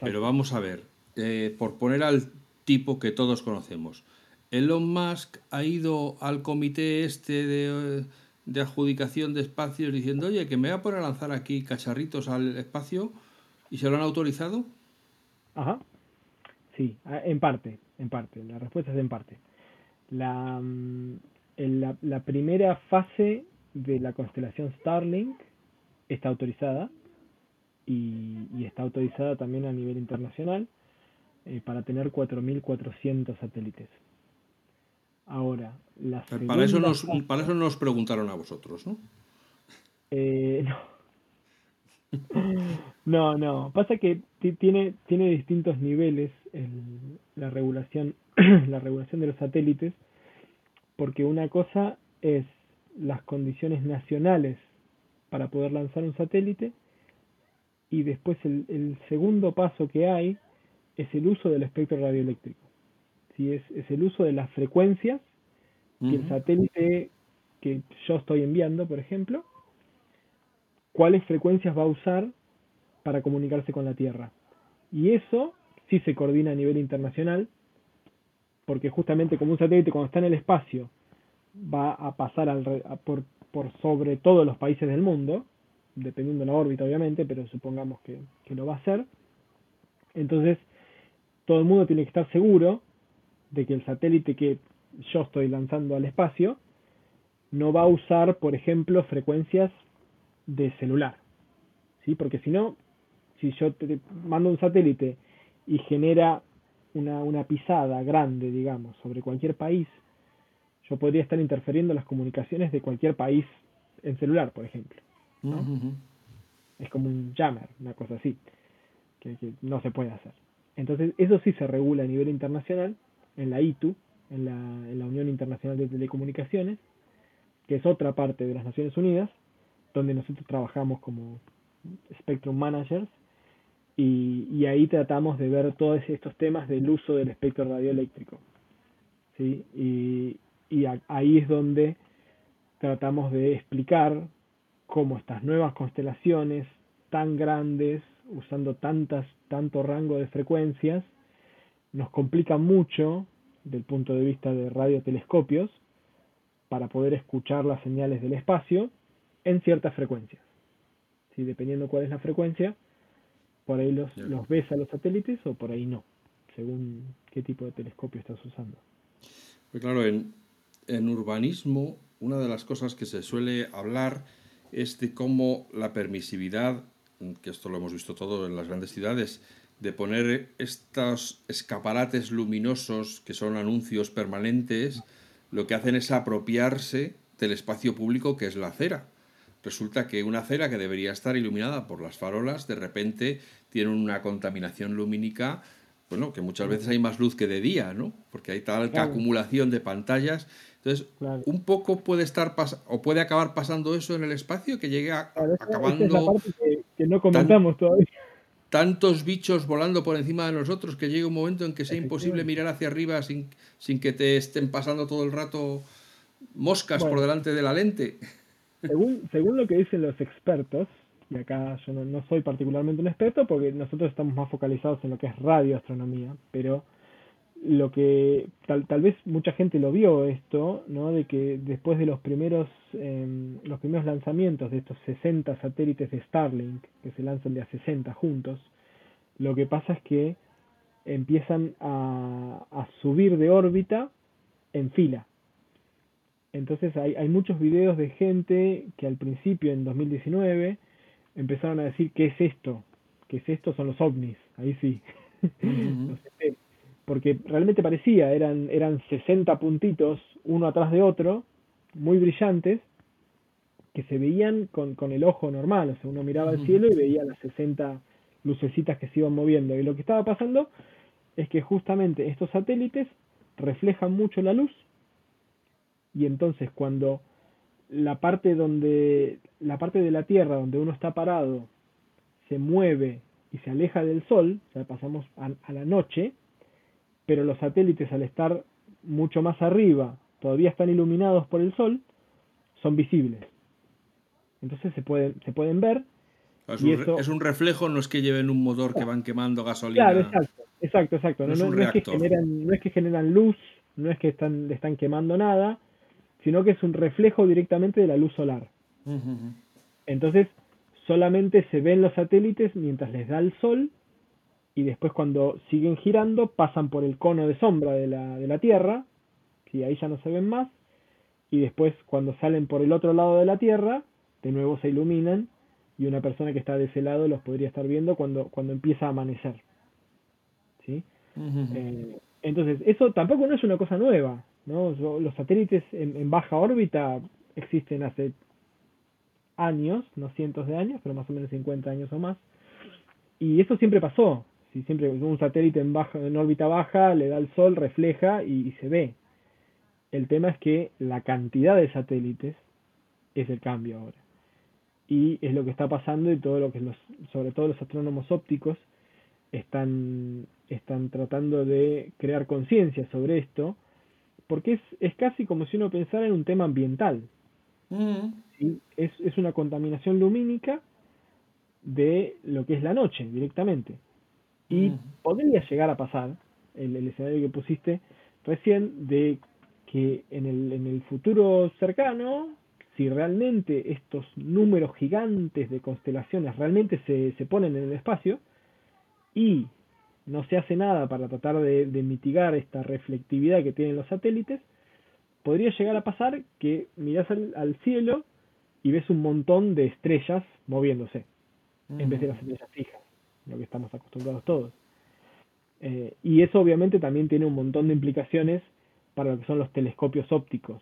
Speaker 1: Pero vamos a ver, eh, por poner al tipo que todos conocemos, Elon Musk ha ido al comité este de, de adjudicación de espacios diciendo, oye, que me voy a poner a lanzar aquí cacharritos al espacio y se lo han autorizado.
Speaker 2: Ajá. Sí, en parte, en parte. La respuesta es en parte. La, mm, la, la primera fase de la constelación Starlink está autorizada y, y está autorizada también a nivel internacional eh, para tener 4.400 satélites. Ahora, la
Speaker 1: para, eso nos, para eso nos preguntaron a vosotros, ¿no?
Speaker 2: Eh, no. No, no. Pasa que tiene, tiene distintos niveles el, la regulación, la regulación de los satélites, porque una cosa es las condiciones nacionales para poder lanzar un satélite y después el, el segundo paso que hay es el uso del espectro radioeléctrico. si Es, es el uso de las frecuencias que el satélite que yo estoy enviando, por ejemplo, cuáles frecuencias va a usar para comunicarse con la Tierra. Y eso sí se coordina a nivel internacional, porque justamente como un satélite cuando está en el espacio va a pasar al, por, por sobre todos los países del mundo, dependiendo de la órbita obviamente, pero supongamos que, que lo va a hacer. Entonces, todo el mundo tiene que estar seguro de que el satélite que yo estoy lanzando al espacio no va a usar, por ejemplo, frecuencias de celular. ¿Sí? Porque si no, si yo te mando un satélite y genera una, una pisada grande, digamos, sobre cualquier país, yo podría estar interfiriendo las comunicaciones de cualquier país en celular, por ejemplo. Es como un jammer, una cosa así, que, no se puede hacer. Entonces, eso sí se regula a nivel internacional, en la ITU, en la, en la Unión Internacional de Telecomunicaciones, que es otra parte de las Naciones Unidas, donde nosotros trabajamos como Spectrum Managers, y, y ahí tratamos de ver todos estos temas del uso del espectro radioeléctrico. ¿sí? Y, y ahí es donde tratamos de explicar cómo estas nuevas constelaciones tan grandes, usando tantas, tanto rango de frecuencias, nos complican mucho del punto de vista de radiotelescopios para poder escuchar las señales del espacio en ciertas frecuencias. ¿Sí? Dependiendo cuál es la frecuencia, por ahí los, los ves a los satélites o por ahí no, según qué tipo de telescopio estás usando.
Speaker 1: Pues claro, en, en urbanismo, una de las cosas que se suele hablar es de cómo la permisividad, que esto lo hemos visto todo en las grandes ciudades, de poner estos escaparates luminosos que son anuncios permanentes, lo que hacen es apropiarse del espacio público que es la acera. Resulta que una acera que debería estar iluminada por las farolas, de repente tiene una contaminación lumínica bueno, que muchas veces hay más luz que de día, ¿no? Porque hay tal acumulación de pantallas entonces, un poco puede estar o puede acabar pasando eso en el espacio, que llegue a, acabando.
Speaker 2: que, no comentamos todavía.
Speaker 1: Tantos bichos volando por encima de nosotros que llegue un momento en que sea imposible mirar hacia arriba sin, sin que te estén pasando todo el rato moscas por delante de la lente.
Speaker 2: Según, según lo que dicen los expertos, y acá yo no, soy particularmente un experto porque nosotros estamos más focalizados en lo que es radioastronomía, pero lo que tal, tal vez mucha gente lo vio esto, ¿no? De que después de los primeros em, los primeros lanzamientos de estos 60 satélites de Starlink que se lanzan de a 60 juntos, lo que pasa es que empiezan a, a subir de órbita en fila. Entonces hay, hay muchos videos de gente que al principio, en 2019, empezaron a decir, ¿qué es esto? ¿Qué es esto? Son los ovnis. Ahí sí. porque realmente parecía, eran, eran 60 puntitos uno atrás de otro, muy brillantes, que se veían con, con el ojo normal, o sea, uno miraba al cielo y veía las 60 lucecitas que se iban moviendo. Y lo que estaba pasando es que justamente estos satélites reflejan mucho la luz y entonces cuando la parte donde la parte de la Tierra donde uno está parado se mueve y se aleja del Sol, o sea, pasamos a, la noche, pero los satélites al estar mucho más arriba, todavía están iluminados por el Sol, son visibles. Entonces se pueden, se pueden ver.
Speaker 1: Es, un, es un reflejo, no es que lleven un motor que van quemando gasolina.
Speaker 2: Claro, exacto, exacto, exacto. No, es, que generan, no es que generan luz, no es que están, están quemando nada, sino que es un reflejo directamente de la luz solar. Entonces, solamente se ven los satélites mientras les da el sol y después cuando siguen girando pasan por el cono de sombra de la, de la Tierra, y ahí ya no se ven más, y después cuando salen por el otro lado de la Tierra, de nuevo se iluminan y una persona que está de ese lado los podría estar viendo cuando, cuando empieza a amanecer. ¿Sí? Eh, entonces, eso tampoco no es una cosa nueva. ¿No? Los satélites en, baja órbita existen hace años, no cientos de años, pero más o menos 50 años o más. Y eso siempre pasó. Si siempre un satélite en, baja, en órbita baja le da el sol, refleja y, se ve. El tema es que la cantidad de satélites es el cambio ahora. Y es lo que está pasando y todo lo que los, sobre todo los astrónomos ópticos están, están tratando de crear conciencia sobre esto porque es, es casi como si uno pensara en un tema ambiental. Mm. Es, es una contaminación lumínica de lo que es la noche directamente. Y mm. podría llegar a pasar, el, el, escenario que pusiste recién, de que en el, en el futuro cercano, si realmente estos números gigantes de constelaciones realmente se, se ponen en el espacio y no se hace nada para tratar de, mitigar esta reflectividad que tienen los satélites, podría llegar a pasar que miras al, cielo y ves un montón de estrellas moviéndose, en vez de las estrellas fijas, lo que estamos acostumbrados todos. Eh, y eso obviamente también tiene un montón de implicaciones para lo que son los telescopios ópticos.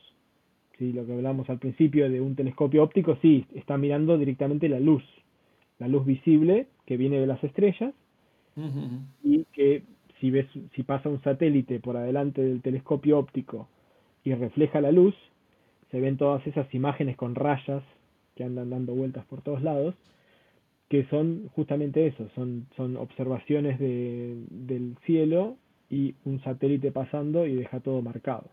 Speaker 2: ¿Sí? Lo que hablamos al principio de un telescopio óptico, sí, está mirando directamente la luz, la luz visible que viene de las estrellas, y que si ves si pasa un satélite por adelante del telescopio óptico y refleja la luz, se ven todas esas imágenes con rayas que andan dando vueltas por todos lados, que son justamente eso, son, son observaciones de, del cielo y un satélite pasando y deja todo marcado.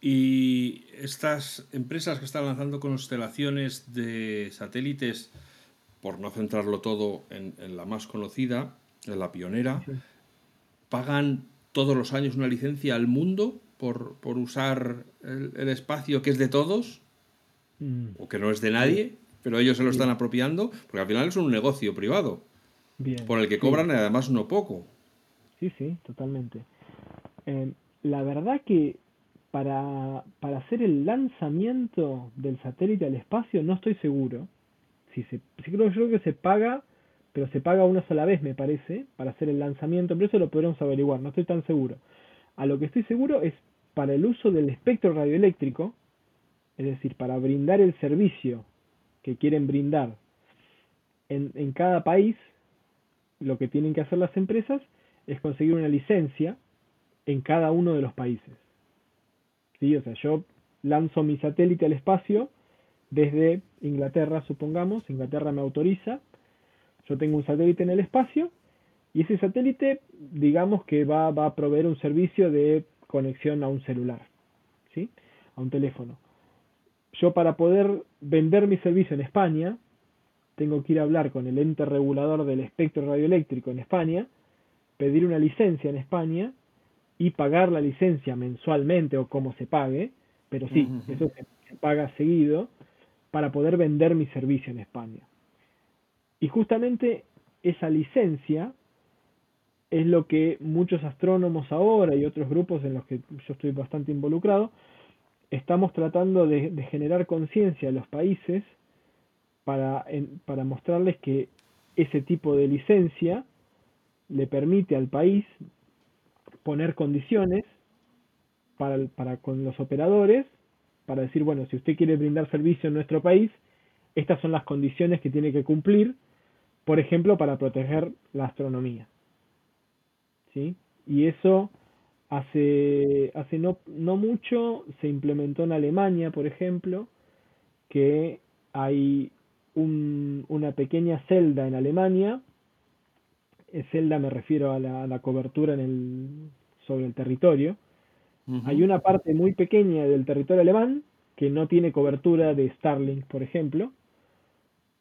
Speaker 1: Y estas empresas que están lanzando constelaciones de satélites, por no centrarlo todo en, la más conocida, en la pionera, pagan todos los años una licencia al mundo por, por usar el, espacio que es de todos, mm. o que no es de nadie, pero ellos se lo están apropiando, porque al final es un negocio privado, por el que cobran además no poco.
Speaker 2: Sí, sí, totalmente. Eh, la verdad que para, para hacer el lanzamiento del satélite al espacio no estoy seguro, si se, creo, yo creo que se paga, pero se paga una sola vez, me parece, para hacer el lanzamiento, pero eso lo podremos averiguar, no estoy tan seguro. A lo que estoy seguro es para el uso del espectro radioeléctrico, es decir, para brindar el servicio que quieren brindar en, en cada país, lo que tienen que hacer las empresas es conseguir una licencia en cada uno de los países. ¿Sí? O sea, yo lanzo mi satélite al espacio desde Inglaterra, supongamos, Inglaterra me autoriza, yo tengo un satélite en el espacio y ese satélite, digamos que va, a proveer un servicio de conexión a un celular, ¿sí? A un teléfono. Yo para poder vender mi servicio en España, tengo que ir a hablar con el ente regulador del espectro radioeléctrico en España pedir una licencia en España y pagar la licencia mensualmente o como se pague, pero sí, eso se, paga seguido para poder vender mi servicio en España. Y justamente esa licencia es lo que muchos astrónomos ahora y otros grupos en los que yo estoy bastante involucrado, estamos tratando de, generar conciencia a los países para, para mostrarles que ese tipo de licencia le permite al país poner condiciones para, para con los operadores, para decir, bueno, si usted quiere brindar servicio en nuestro país, estas son las condiciones que tiene que cumplir, por ejemplo, para proteger la astronomía. ¿Sí? Y eso hace, hace no, no mucho se implementó en Alemania, por ejemplo, que hay un, una pequeña celda en Alemania celda me refiero a la, cobertura en el, sobre el territorio. Hay una parte muy pequeña del territorio alemán que no tiene cobertura de Starlink, por ejemplo,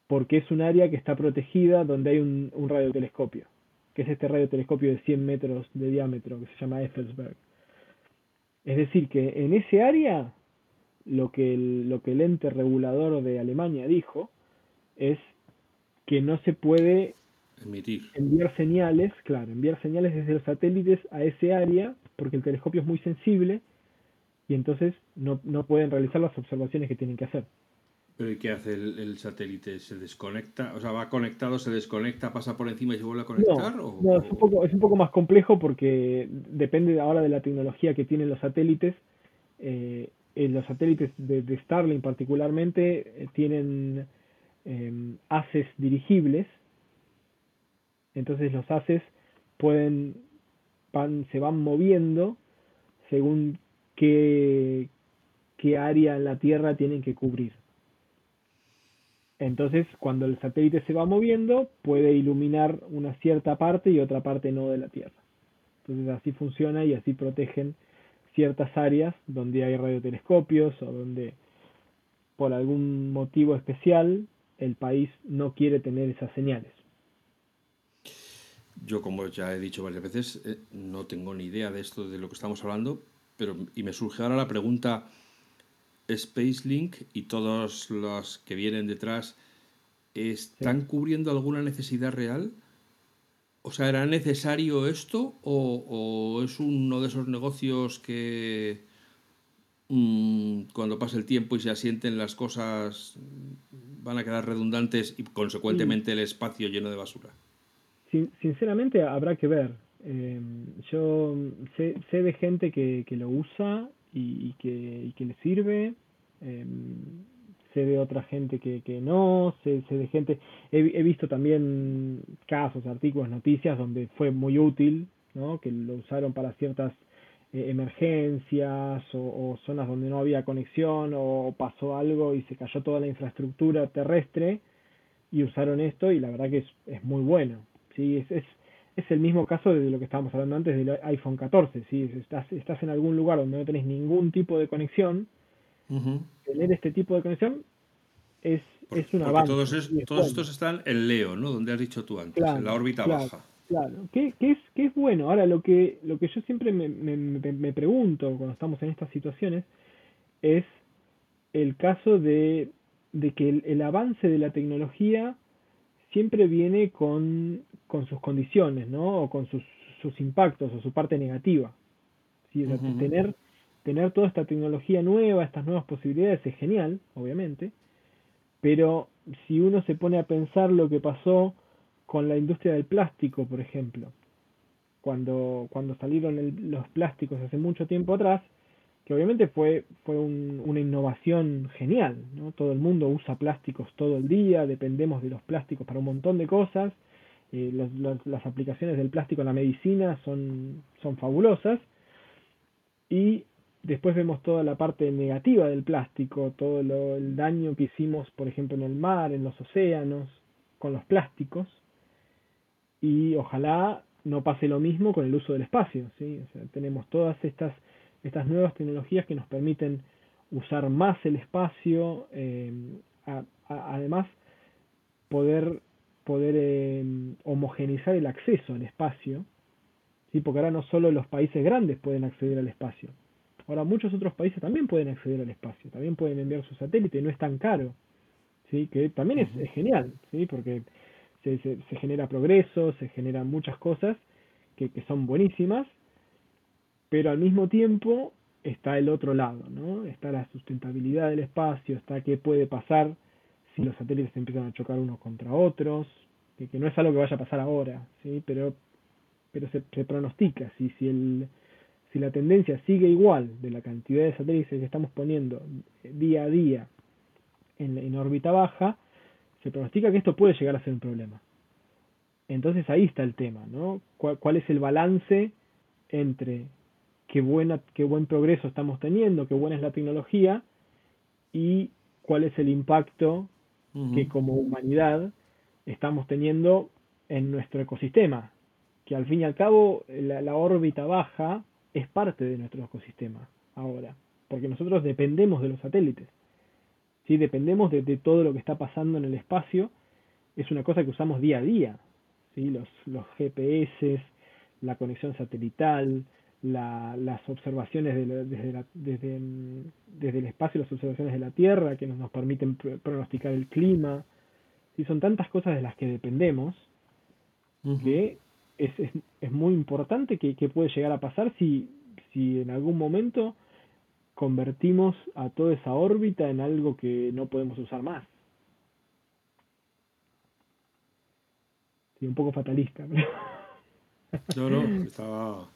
Speaker 2: porque es un área que está protegida donde hay un, un radiotelescopio, que es este radiotelescopio de 100 metros de diámetro que se llama Effelsberg. Es decir, que en ese área lo que lo que el ente regulador de Alemania dijo es que no se puede Enviar señales, claro, enviar señales desde los satélites a ese área, porque el telescopio es muy sensible y entonces no, no pueden realizar las observaciones que tienen que hacer.
Speaker 1: ¿Pero y qué hace el, satélite? ¿Se desconecta? O sea, va conectado, se desconecta, pasa por encima y se vuelve a conectar?
Speaker 2: No, es, un poco, es un poco más complejo porque depende ahora de la tecnología que tienen los satélites. Eh, los satélites de, Starlink particularmente eh, tienen eh, haces dirigibles entonces los haces pueden, van, se van moviendo según qué, qué área en la Tierra tienen que cubrir. Entonces, cuando el satélite se va moviendo, puede iluminar una cierta parte y otra parte no de la Tierra. Entonces, así funciona y así protegen ciertas áreas donde hay radiotelescopios o donde por algún motivo especial el país no quiere tener esas señales.
Speaker 1: Yo, como ya he dicho varias veces, eh, no tengo ni idea de esto, de lo que estamos hablando, pero y me surge ahora la pregunta, SpaceLink y todos los que vienen detrás, ¿están cubriendo alguna necesidad real? O sea, ¿era necesario esto o, es uno de esos negocios que mm, cuando pase el tiempo y se asienten las cosas van a quedar redundantes y consecuentemente el espacio lleno de basura?
Speaker 2: Sinceramente habrá que ver. Em, yo sé, sé, de gente que, que lo usa y, que, y que le sirve. Em, sé de otra gente que, que no. Sé, sé de gente. He, he, visto también casos, artículos, noticias donde fue muy útil, ¿no? que lo usaron para ciertas eh, emergencias o, o, zonas donde no había conexión o pasó algo y se cayó toda la infraestructura terrestre y usaron esto y la verdad que es, es muy bueno. ¿Sí? Es, es, es el mismo caso de lo que estábamos hablando antes del iPhone 14, ¿sí? Estás, estás en algún lugar donde no tenés ningún tipo de conexión, tener este tipo de conexión es, es un avance.
Speaker 1: Todos, todos estos están en Leo, ¿no? Donde has dicho tú antes, en la órbita baja.
Speaker 2: Claro, que, es, que es bueno. Ahora, lo que, lo que yo siempre me, me, me pregunto cuando estamos en estas situaciones es el caso de, de que el, el avance de la tecnología siempre viene con, con sus condiciones, ¿no? O con sus, sus impactos o su parte negativa. ¿sí? tener, tener toda esta tecnología nueva, estas nuevas posibilidades es genial, obviamente, pero si uno se pone a pensar lo que pasó con la industria del plástico, por ejemplo, cuando, cuando salieron los plásticos hace mucho tiempo atrás, que obviamente fue, fue una innovación genial, ¿no? Todo el mundo usa plásticos todo el día, dependemos de los plásticos para un montón de cosas, eh, las aplicaciones del plástico en la medicina son, son fabulosas, y después vemos toda la parte negativa del plástico, todo el daño que hicimos, por ejemplo, en el mar, en los océanos, con los plásticos, y ojalá no pase lo mismo con el uso del espacio, ¿sí? O sea, tenemos todas estas estas nuevas tecnologías que nos permiten usar más el espacio, eh, además poder, poder eh, homogeneizar el acceso al espacio, ¿sí? porque ahora no solo los países grandes pueden acceder al espacio, ahora muchos otros países también pueden acceder al espacio, también pueden enviar su satélite y no es tan caro, ¿sí? que también es, genial, ¿sí? porque se, se, genera progreso, se generan muchas cosas que, que son buenísimas, pero al mismo tiempo está el otro lado, ¿no? Está la sustentabilidad del espacio, está qué puede pasar si los satélites empiezan a chocar unos contra otros, que, no es algo que vaya a pasar ahora, ¿sí? Pero, pero se, se pronostica, si, si, el, si la tendencia sigue igual de la cantidad de satélites que estamos poniendo día a día en, en órbita baja, se pronostica que esto puede llegar a ser un problema. Entonces ahí está el tema, ¿no? ¿Cuál, cuál es el balance entre qué, buena, qué buen progreso estamos teniendo, qué buena es la tecnología y cuál es el impacto que como humanidad estamos teniendo en nuestro ecosistema, que al fin y al cabo la, órbita baja es parte de nuestro ecosistema ahora, porque nosotros dependemos de los satélites, ¿sí? dependemos de, todo lo que está pasando en el espacio, es una cosa que usamos día a día, ¿sí? los, los GPS, la conexión satelital, la, las observaciones desde, desde, desde, el espacio, las observaciones de la Tierra que nos, nos permiten pronosticar el clima. y son tantas cosas de las que dependemos que es, es, es, muy importante que, que, puede llegar a pasar si, si en algún momento convertimos a toda esa órbita en algo que no podemos usar más. Sí, un poco fatalista.
Speaker 1: No, no, estaba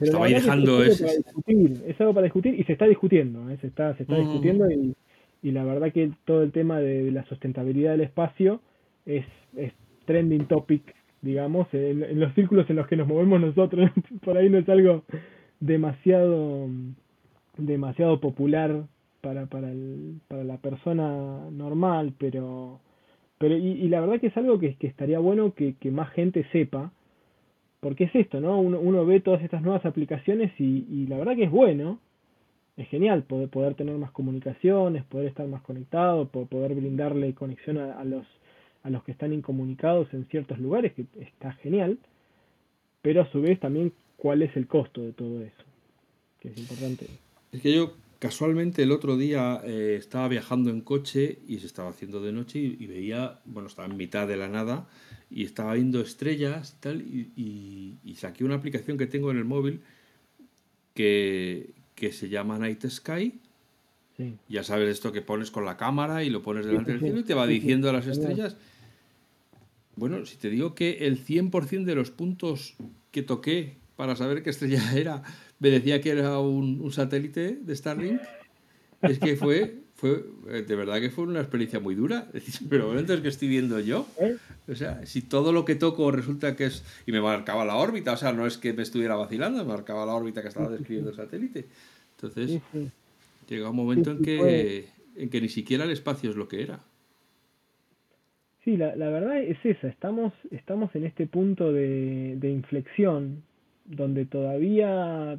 Speaker 1: estaba dejando es,
Speaker 2: es algo para discutir y se está discutiendo, ¿eh? se está, se está discutiendo y, y, la verdad que todo el tema de la sustentabilidad del espacio es, es trending topic, digamos, en, los círculos en los que nos movemos nosotros, por ahí no es algo demasiado demasiado popular para, para, el, para la persona normal, pero pero y, y la verdad que es algo que, que estaría bueno que, que más gente sepa, porque es esto, ¿no? Uno, ve todas estas nuevas aplicaciones y, la verdad que es bueno, es genial poder, poder tener más comunicaciones, poder estar más conectado, poder brindarle conexión a, a, los, a los que están incomunicados en ciertos lugares, que está genial, pero a su vez también cuál es el costo de todo eso, que es importante.
Speaker 1: Es que yo casualmente el otro día eh, estaba viajando en coche y se estaba haciendo de noche y, y veía, bueno, estaba en mitad de la nada, y estaba viendo estrellas y tal, y, y, saqué una aplicación que tengo en el móvil que, que se llama Night Sky. Ya sabes esto que pones con la cámara y lo pones delante del cielo y te va diciendo las estrellas. Bueno, si te digo que el 100% de los puntos que toqué para saber qué estrella era me decía que era un, un satélite de Starlink, es que fue fue eh, de verdad que fue una experiencia muy dura. Pero bueno, entonces, ¿qué estoy viendo yo? ¿Eh? O sea, si todo lo que toco resulta que es. Y me marcaba la órbita, o sea, no es que me estuviera vacilando, me marcaba la órbita que estaba describiendo el satélite. Entonces, llega un momento en que, en que ni siquiera el espacio es lo que era.
Speaker 2: Sí, la, la verdad es esa. Estamos, estamos en este punto de, de inflexión donde todavía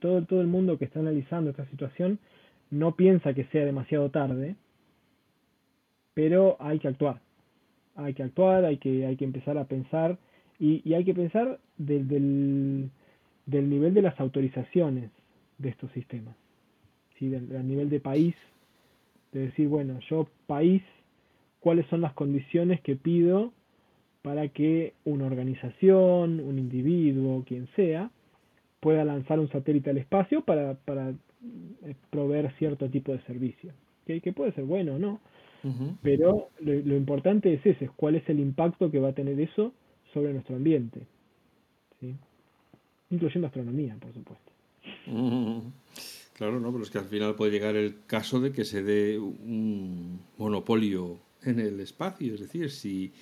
Speaker 2: todo, todo el mundo que está analizando esta situación no piensa que sea demasiado tarde, pero hay que actuar. Hay que actuar, hay que, hay que empezar a pensar y, y hay que pensar del, del, nivel de las autorizaciones de estos sistemas, ¿sí? del, nivel de país, de decir, bueno, yo país, cuáles son las condiciones que pido para que una organización, un individuo, quien sea, pueda lanzar un satélite al espacio para, para proveer cierto tipo de servicio, que, que puede ser bueno o no, pero lo, importante es ese, es cuál es el impacto que va a tener eso sobre nuestro ambiente, ¿sí? incluyendo astronomía, por supuesto.
Speaker 1: Claro, no, pero es que al final puede llegar el caso de que se dé un monopolio en el espacio, es decir, si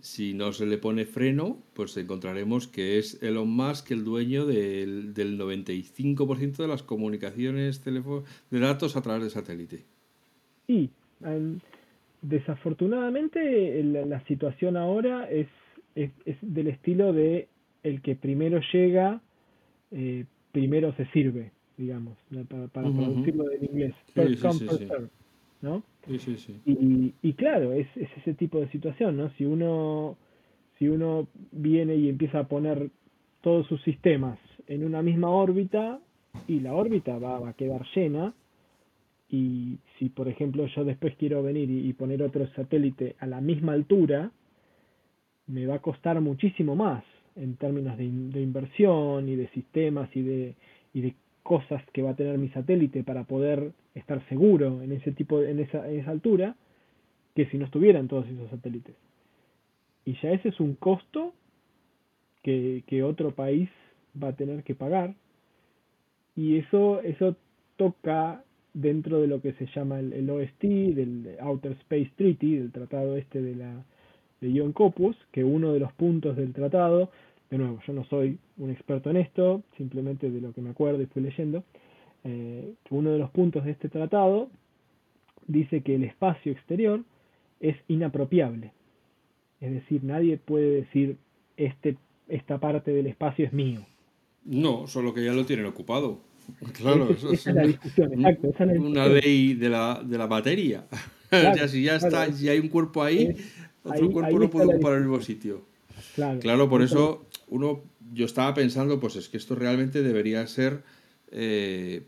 Speaker 1: si no se le pone freno, pues encontraremos que es Elon Musk el dueño del, del 95% de las comunicaciones de datos a través de satélite.
Speaker 2: Sí, desafortunadamente la, situación ahora es, es, del estilo de el que primero llega, eh, primero se sirve, digamos, para, para traducirlo en inglés. ¿No? Y, y claro, es, es, ese tipo de situación, ¿no? Si uno, si uno viene y empieza a poner todos sus sistemas en una misma órbita y la órbita va, va a quedar llena y si por ejemplo yo después quiero venir y, poner otro satélite a la misma altura, me va a costar muchísimo más en términos de, inversión y de sistemas y de, y de cosas que va a tener mi satélite para poder estar seguro en ese tipo en esa, en esa altura que si no estuvieran todos esos satélites. Y ya ese es un costo que, que otro país va a tener que pagar. Y eso, eso toca dentro de lo que se llama el, OST, del Outer Space Treaty, del tratado este de la de Ion Copus, que uno de los puntos del tratado, de nuevo, yo no soy un experto en esto, simplemente de lo que me acuerdo y fui leyendo, eh, uno de los puntos de este tratado dice que el espacio exterior es inapropiable. Es decir, nadie puede decir este, esta parte del espacio es mío.
Speaker 1: No, solo que ya lo tienen ocupado. Claro, eso es, la discusión, exacto. una ley de la, de la materia. ya, si ya está, si hay un cuerpo ahí, otro cuerpo no puede ocupar el mismo sitio. Claro, por eso uno, yo estaba pensando, pues es que esto realmente debería ser eh,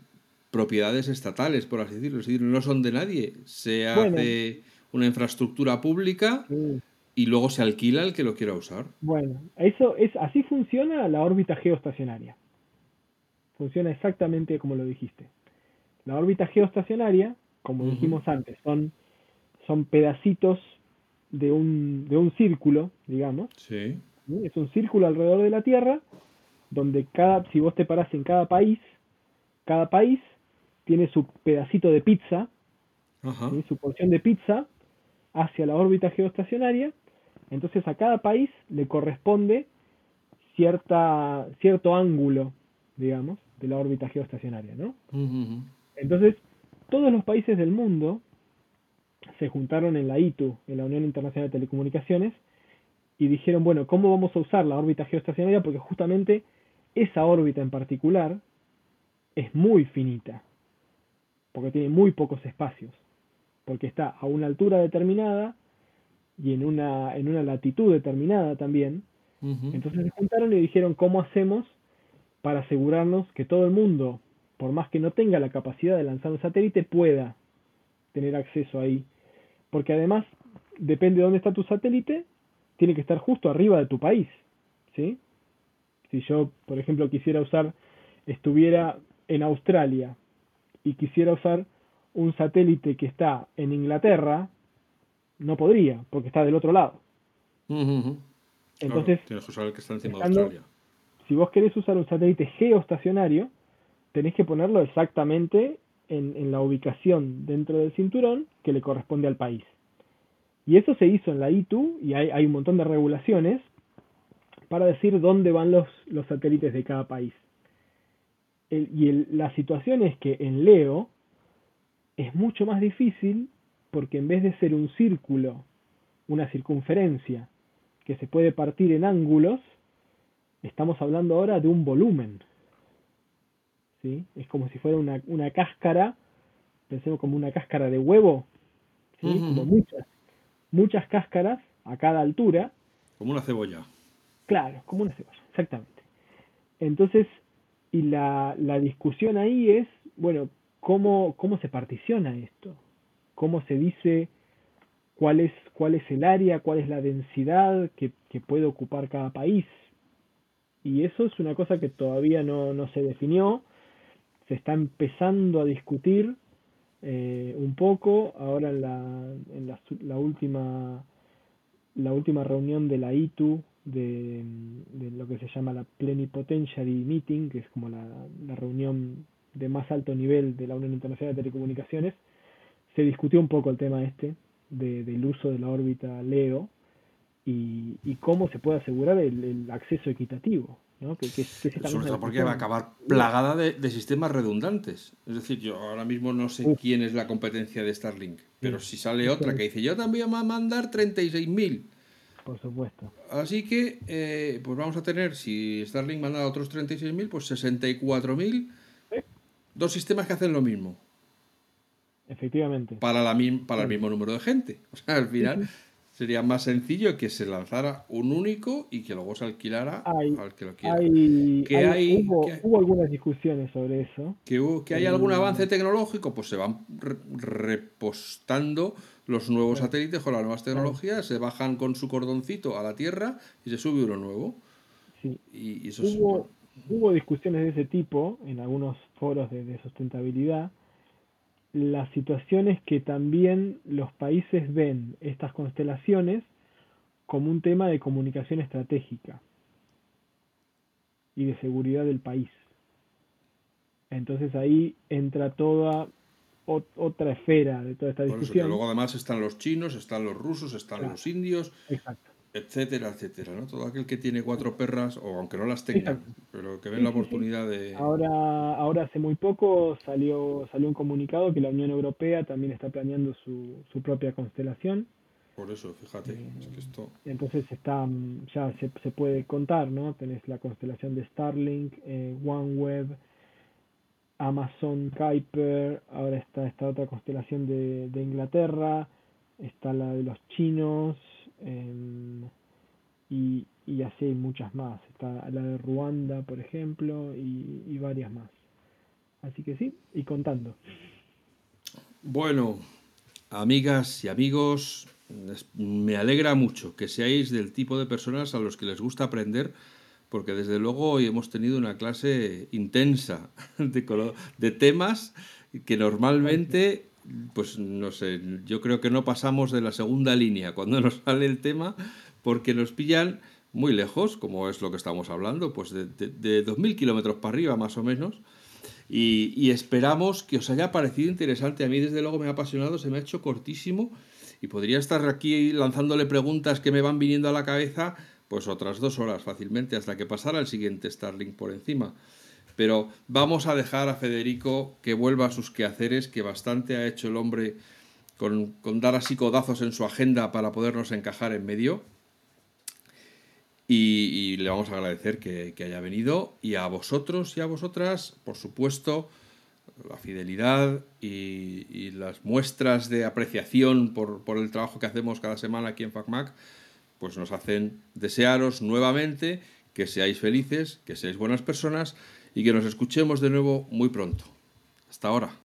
Speaker 1: propiedades estatales, por así decirlo. Es decir, no son de nadie. Se hace una infraestructura pública y luego se alquila el que lo quiera usar.
Speaker 2: Bueno, eso es así funciona la órbita geoestacionaria. Funciona exactamente como lo dijiste. La órbita geoestacionaria, como dijimos antes, son, son pedacitos de un, de un círculo, digamos. Sí. Es un círculo alrededor de la Tierra, donde cada, si vos te parás en cada país, cada país tiene su pedacito de pizza, su porción de pizza hacia la órbita geoestacionaria. Entonces a cada país le corresponde cierta, cierto ángulo, digamos, de la órbita geoestacionaria, ¿no? Entonces, todos los países del mundo se juntaron en la ITU, en la Unión Internacional de Telecomunicaciones, y dijeron, bueno, ¿cómo vamos a usar la órbita geoestacionaria? Porque justamente esa órbita en particular es muy finita, porque tiene muy pocos espacios, porque está a una altura determinada y en una, en una latitud determinada también. Entonces se juntaron y dijeron, ¿cómo hacemos para asegurarnos que todo el mundo, por más que no tenga la capacidad de lanzar un satélite, pueda tener acceso ahí. Porque además, depende de dónde está tu satélite, tiene que estar justo arriba de tu país. ¿sí? Si yo, por ejemplo, quisiera usar, estuviera en Australia y quisiera usar un satélite que está en Inglaterra, no podría, porque está del otro lado. Entonces, tienes que usar el que está encima de Australia si vos querés usar un satélite geoestacionario, tenés que ponerlo exactamente en, la ubicación dentro del cinturón que le corresponde al país. Y eso se hizo en la ITU y hay, un montón de regulaciones para decir dónde van los, los satélites de cada país. Y la situación es que en Leo es mucho más difícil porque en vez de ser un círculo, una circunferencia que se puede partir en ángulos, Estamos hablando ahora de un volumen. ¿sí? Es como si fuera una, una cáscara, pensemos como una cáscara de huevo, ¿sí? como muchas, muchas cáscaras a cada altura.
Speaker 1: Como una cebolla.
Speaker 2: Claro, como una cebolla, exactamente. Entonces, y la, la discusión ahí es, bueno, ¿cómo, ¿cómo se particiona esto? ¿Cómo se dice cuál es, cuál es el área, cuál es la densidad que, que puede ocupar cada país? Y eso es una cosa que todavía no, no se definió, se está empezando a discutir eh, un poco, ahora en, la, en la, la, última, la última reunión de la ITU, de, de, lo que se llama la Plenipotentiary Meeting, que es como la, la reunión de más alto nivel de la Unión Internacional de Telecomunicaciones, se discutió un poco el tema este de, del uso de la órbita LEO y, y cómo se puede asegurar el, acceso equitativo. ¿no? Que,
Speaker 1: Sobre todo porque va a acabar plagada de, sistemas redundantes. Es decir, yo ahora mismo no sé quién es la competencia de Starlink, pero si sale otra que dice, yo también voy a mandar 36.000.
Speaker 2: Por supuesto.
Speaker 1: Así que, eh, pues vamos a tener, si Starlink manda otros 36.000, pues 64.000. Dos sistemas que hacen lo mismo.
Speaker 2: Efectivamente.
Speaker 1: Para, la, para el mismo número de gente. O sea, al final Sería más sencillo que se lanzara un único y que luego se alquilara al que lo quiera.
Speaker 2: hubo, algunas discusiones sobre eso.
Speaker 1: Que, que hay algún avance tecnológico, pues se van repostando los nuevos satélites con las nuevas tecnologías, se bajan con su cordoncito a la Tierra y se sube uno nuevo.
Speaker 2: Sí. Y, eso hubo, hubo discusiones de ese tipo en algunos foros de sustentabilidad la situación es que también los países ven estas constelaciones como un tema de comunicación estratégica y de seguridad del país. Entonces ahí entra toda otra esfera de toda esta discusión.
Speaker 1: luego además están los chinos, están los rusos, están los indios.
Speaker 2: Exacto
Speaker 1: etcétera, etcétera, ¿no? Todo aquel que tiene cuatro perras, o aunque no las tenga, pero que ven la oportunidad de...
Speaker 2: Ahora, ahora hace muy poco salió, salió un comunicado que la Unión Europea también está planeando su, su propia constelación.
Speaker 1: Por eso, fíjate, es que esto...
Speaker 2: Entonces está, ya se, se, puede contar, ¿no? Tenés la constelación de Starlink, eh, OneWeb, Amazon Kuiper, ahora está esta otra constelación de, Inglaterra, está la de los chinos, Em, y, y, así hay muchas más. Está la de Ruanda, por ejemplo, y, varias más. Así que sí, y contando.
Speaker 1: Bueno, amigas y amigos, me alegra mucho que seáis del tipo de personas a los que les gusta aprender, porque desde luego hoy hemos tenido una clase intensa de, de temas que normalmente pues no sé, yo creo que no pasamos de la segunda línea cuando nos sale el tema, porque nos pillan muy lejos, como es lo que estamos hablando, pues de, de, 2.000 kilómetros para arriba más o menos. Y, esperamos que os haya parecido interesante. A mí desde luego me ha apasionado, se me ha hecho cortísimo y podría estar aquí lanzándole preguntas que me van viniendo a la cabeza, pues otras dos horas fácilmente, hasta que pasara el siguiente Starlink por encima. Pero vamos a dejar a Federico que vuelva a sus quehaceres, que bastante ha hecho el hombre con, dar así codazos en su agenda para podernos encajar en medio. Y, le vamos a agradecer que, haya venido. Y a vosotros y a vosotras, por supuesto, la fidelidad y, las muestras de apreciación por, por, el trabajo que hacemos cada semana aquí en FacMac, pues nos hacen desearos nuevamente que seáis felices, que seáis buenas personas y que nos escuchemos de nuevo muy pronto. Hasta ahora.